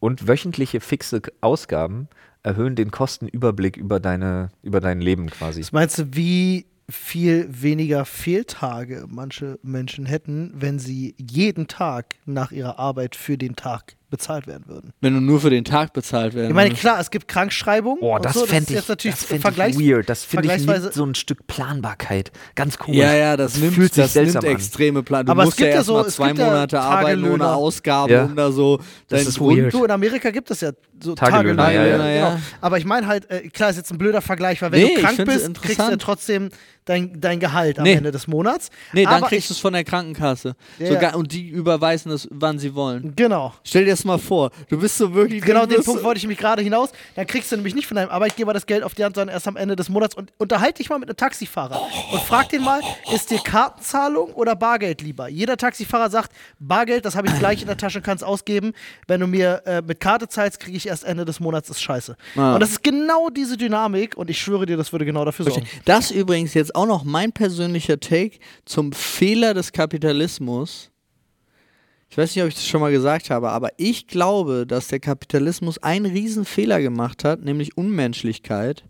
und wöchentliche fixe Ausgaben erhöhen den Kostenüberblick über, deine, über dein Leben quasi. Was meinst du, wie viel weniger Fehltage manche Menschen hätten, wenn sie jeden Tag nach ihrer Arbeit für den Tag bezahlt werden würden? Wenn du nur für den Tag bezahlt werden Ich meine, würdest. klar, es gibt Krankschreibung. Boah, das so, fände ist ich, jetzt natürlich das fänd Vergleichs ich weird. Das finde ich vergleichsweise- nimmt so ein Stück Planbarkeit. Ganz komisch. Ja, ja, das, nimmt, fühlt sich das nimmt seltsam an. extreme Plan. Du Aber es musst ja gibt ja erst so- mal es zwei ja Monate arbeiten ohne. Ausgaben, Ja. um da so Das ist weird. Du, in Amerika gibt es ja so Tagelöhner, Tagelöhner. ja, ja, ja. Genau. Aber ich meine halt, äh, klar, ist jetzt ein blöder Vergleich, weil wenn Nee, du krank bist, kriegst du ja trotzdem dein, dein Gehalt am Nee. Ende des Monats. Nee, dann Aber kriegst du es von der Krankenkasse. Ja, Sogar. Und die überweisen es, wann sie wollen. Genau. Stell dir das mal vor. Du bist so wirklich. Genau den Punkt wollte ich mich gerade hinaus. Dann kriegst du nämlich nicht von deinem Arbeitgeber das Geld auf die Hand, sondern erst am Ende des Monats. Und unterhalte dich mal mit einem Taxifahrer und frag den mal, ist dir Kartenzahlung oder Bargeld lieber? Jeder Taxifahrer sagt, Bargeld, das habe ich gleich in der Tasche und kann es ausgeben. Wenn du mir äh, mit Karte zahlst, kriege ich erst Ende des Monats, ist scheiße. Ah. Und das ist genau diese Dynamik und ich schwöre dir, das würde genau dafür sorgen. Das übrigens jetzt auch noch mein persönlicher Take zum Fehler des Kapitalismus. Ich weiß nicht, ob ich das schon mal gesagt habe, aber ich glaube, dass der Kapitalismus einen riesen Fehler gemacht hat, nämlich Unmenschlichkeit.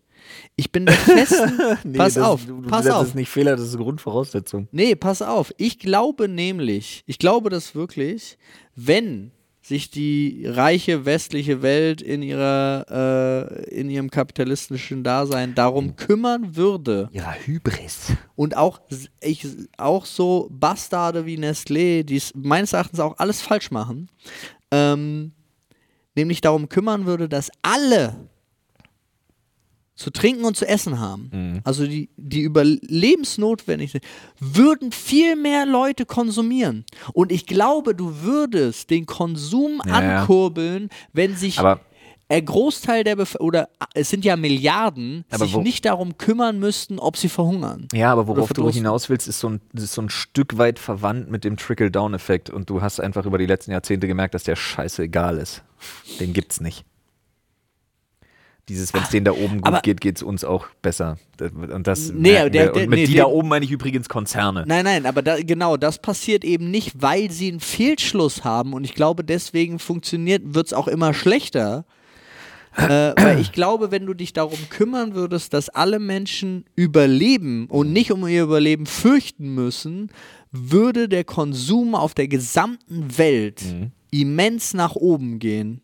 Ich bin der festen. pass das, auf, du, pass das auf. ist nicht Fehler, das ist Grundvoraussetzung. Nee, pass auf. Ich glaube nämlich, ich glaube das wirklich, wenn sich die reiche westliche Welt in ihrer äh, in ihrem kapitalistischen Dasein darum kümmern würde Ihrer Hybris. und auch ich auch so Bastarde wie Nestlé, die es meines Erachtens auch alles falsch machen, ähm, nämlich darum kümmern würde, dass alle zu trinken und zu essen haben, Mhm. also die, die überlebensnotwendig sind, würden viel mehr Leute konsumieren. Und ich glaube, du würdest den Konsum Ja, ja. ankurbeln, wenn sich Aber der Großteil der Bevölkerung, oder ah, es sind ja Milliarden, Aber sich nicht darum kümmern müssten, ob sie verhungern. Ja, aber worauf du hinaus willst, ist so, ein, ist so ein Stück weit verwandt mit dem Trickle-Down-Effekt und du hast einfach über die letzten Jahrzehnte gemerkt, dass der Scheiße egal ist. Den gibt's nicht. Dieses, wenn es denen da oben gut geht, geht es uns auch besser. Und das Nee, der- der- und mit nee, die da oben meine ich übrigens Konzerne. Nein, nein, aber da, genau, das passiert eben nicht, weil sie einen Fehlschluss haben und ich glaube, deswegen funktioniert, wird es auch immer schlechter. äh, weil ich glaube, wenn du dich darum kümmern würdest, dass alle Menschen überleben und nicht um ihr Überleben fürchten müssen, würde der Konsum auf der gesamten Welt Mhm. immens nach oben gehen.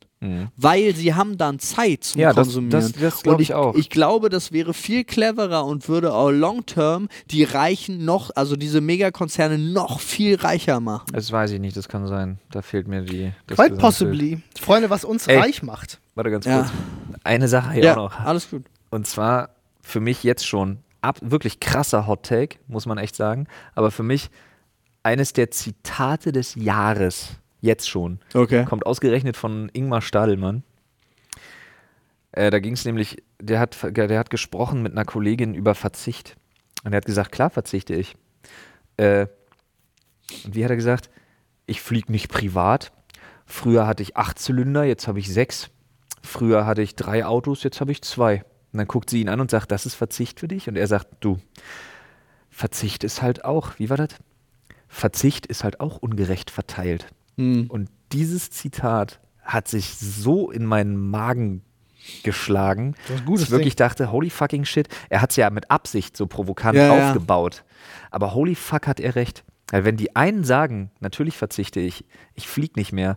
Weil sie haben dann Zeit zum Ja, das- Konsumieren. das- das glaub Und ich auch. Ich glaube, das wäre viel cleverer und würde auch long term die Reichen noch, also diese Megakonzerne noch viel reicher machen. Das weiß ich nicht, das kann sein. Da fehlt mir die. Das Quite possibly. Freunde, was uns Ey. reich macht. Warte ganz Ja. kurz. Eine Sache hier Ja, auch noch. alles gut. Und zwar für mich jetzt schon ab, wirklich krasser Hot Take, muss man echt sagen. Aber für mich eines der Zitate des Jahres. Jetzt schon. Okay. Kommt ausgerechnet von Ingmar Stadelmann. Äh, da ging es nämlich, der hat, der hat gesprochen mit einer Kollegin über Verzicht. Und er hat gesagt, klar verzichte ich. Äh, und wie hat er gesagt? Ich fliege nicht privat. Früher hatte ich acht Zylinder, jetzt habe ich sechs. Früher hatte ich drei Autos, jetzt habe ich zwei. Und dann guckt sie ihn an und sagt, das ist Verzicht für dich? Und er sagt, du, Verzicht ist halt auch, wie war das? Verzicht ist halt auch ungerecht verteilt. Hm. Und dieses Zitat hat sich so in meinen Magen geschlagen, dass ich wirklich dachte, holy fucking shit. Er hat es ja mit Absicht so provokant Ja, ja. aufgebaut. Aber holy fuck hat er recht. Weil wenn die einen sagen, natürlich verzichte ich, ich fliege nicht mehr,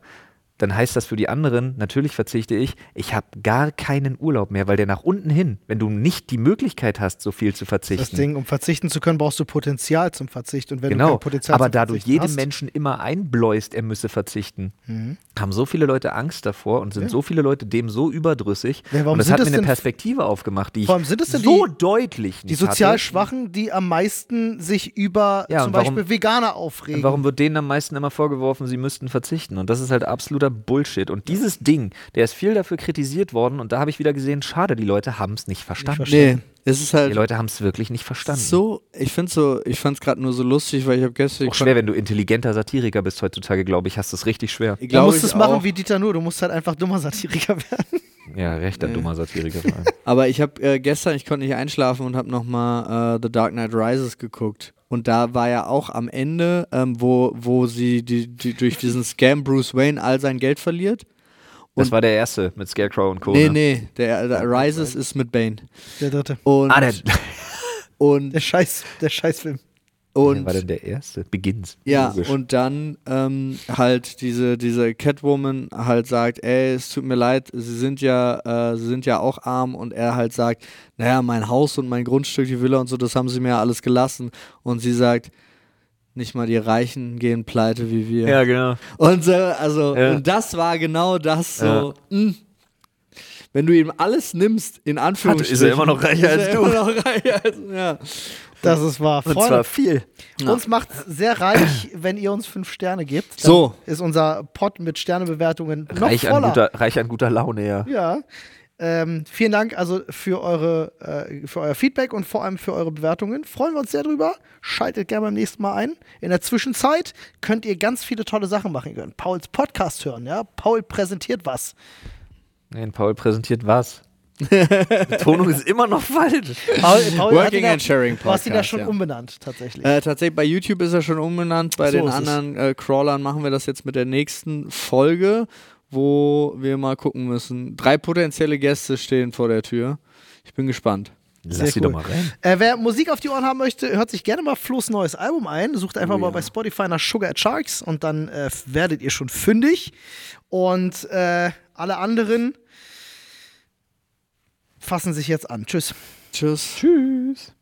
dann heißt das für die anderen, natürlich verzichte ich, ich habe gar keinen Urlaub mehr, weil der nach unten hin, wenn du nicht die Möglichkeit hast, so viel zu verzichten. Das Ding, um verzichten zu können, brauchst du Potenzial zum Verzicht. Und wenn du Genau, kein Potenzial aber da du jedem hast, Menschen immer einbläust, er müsse verzichten, Mhm. haben so viele Leute Angst davor und sind Ja. so viele Leute dem so überdrüssig. Ja, und das hat mir eine Perspektive aufgemacht, die ich sind es denn so die- deutlich die nicht sozial hatte. Schwachen, die am meisten sich über Ja, zum warum- Beispiel Veganer aufregen. Und warum wird denen am meisten immer vorgeworfen, sie müssten verzichten? Und das ist halt absoluter Bullshit. Und dieses Ding, der ist viel dafür kritisiert worden und da habe ich wieder gesehen, schade, die Leute haben es nicht verstanden. verstanden. Nee, es ist die halt Leute haben es wirklich nicht verstanden. so, ich finde so, ich fand es gerade nur so lustig, weil ich habe gestern. auch schwer, wenn du intelligenter Satiriker bist heutzutage, glaube ich, hast du es richtig schwer. ich Du musst es machen auch. wie Dieter Nur, du musst halt einfach dummer Satiriker werden. Ja, rechter, dummer Satiriker. Aber ich habe äh, gestern, ich konnte nicht einschlafen und habe nochmal äh, The Dark Knight Rises geguckt. Und da war ja auch am Ende, ähm, wo, wo sie die, die, durch diesen Scam Bruce Wayne all sein Geld verliert. Das Und- war der erste mit Scarecrow und Co. Nee, ne? nee, der, der Rises ist mit Bane. Der dritte. Und, Ah, der, und, Der Scheiß, der Scheißfilm. Und war denn der erste? Begins. Ja, Logisch. und dann ähm, halt diese, diese Catwoman halt sagt, ey, es tut mir leid, sie sind ja, äh, sie sind ja auch arm und er halt sagt, naja, mein Haus und mein Grundstück, die Villa und so, das haben sie mir ja alles gelassen. Und sie sagt, nicht mal die Reichen gehen pleite wie wir. ja, genau. Und so, also, Ja. und das war genau das so. Ja. mh. Wenn du ihm alles nimmst, in Anführungsstrichen, ist er immer noch reicher als du. Immer noch reicher als, ja. Das ist wahr. Und Freunde, zwar viel. Ja. Uns macht sehr reich, wenn ihr uns fünf Sterne gebt. Dann So. ist unser Pot mit Sternebewertungen noch Reich an, voller. guter, reich an guter Laune, ja. Ja. Ähm, vielen Dank also für, eure, äh, für euer Feedback und vor allem für eure Bewertungen. Freuen wir uns sehr drüber. Schaltet gerne beim nächsten Mal ein. In der Zwischenzeit könnt ihr ganz viele tolle Sachen machen. Ihr könnt Pauls Podcast hören. Ja? Paul präsentiert was. Nein, Paul präsentiert was. Betonung ist immer noch falsch. Paul, Paul Working da- and Sharing Du hast ihn da Podcast, schon ja. umbenannt, tatsächlich. Äh, tatsächlich, bei YouTube ist er schon umbenannt. Bei So den anderen äh, Crawlern machen wir das jetzt mit der nächsten Folge, wo wir mal gucken müssen. Drei potenzielle Gäste stehen vor der Tür. Ich bin gespannt. Lass Sehr sie cool. doch mal rein. Äh, wer Musik auf die Ohren haben möchte, hört sich gerne mal Flo's neues Album ein. Sucht einfach Oh mal ja. bei Spotify nach Sugar at Sharks und dann äh, werdet ihr schon fündig. Und äh, alle anderen fassen sich jetzt an. Tschüss. Tschüss. Tschüss.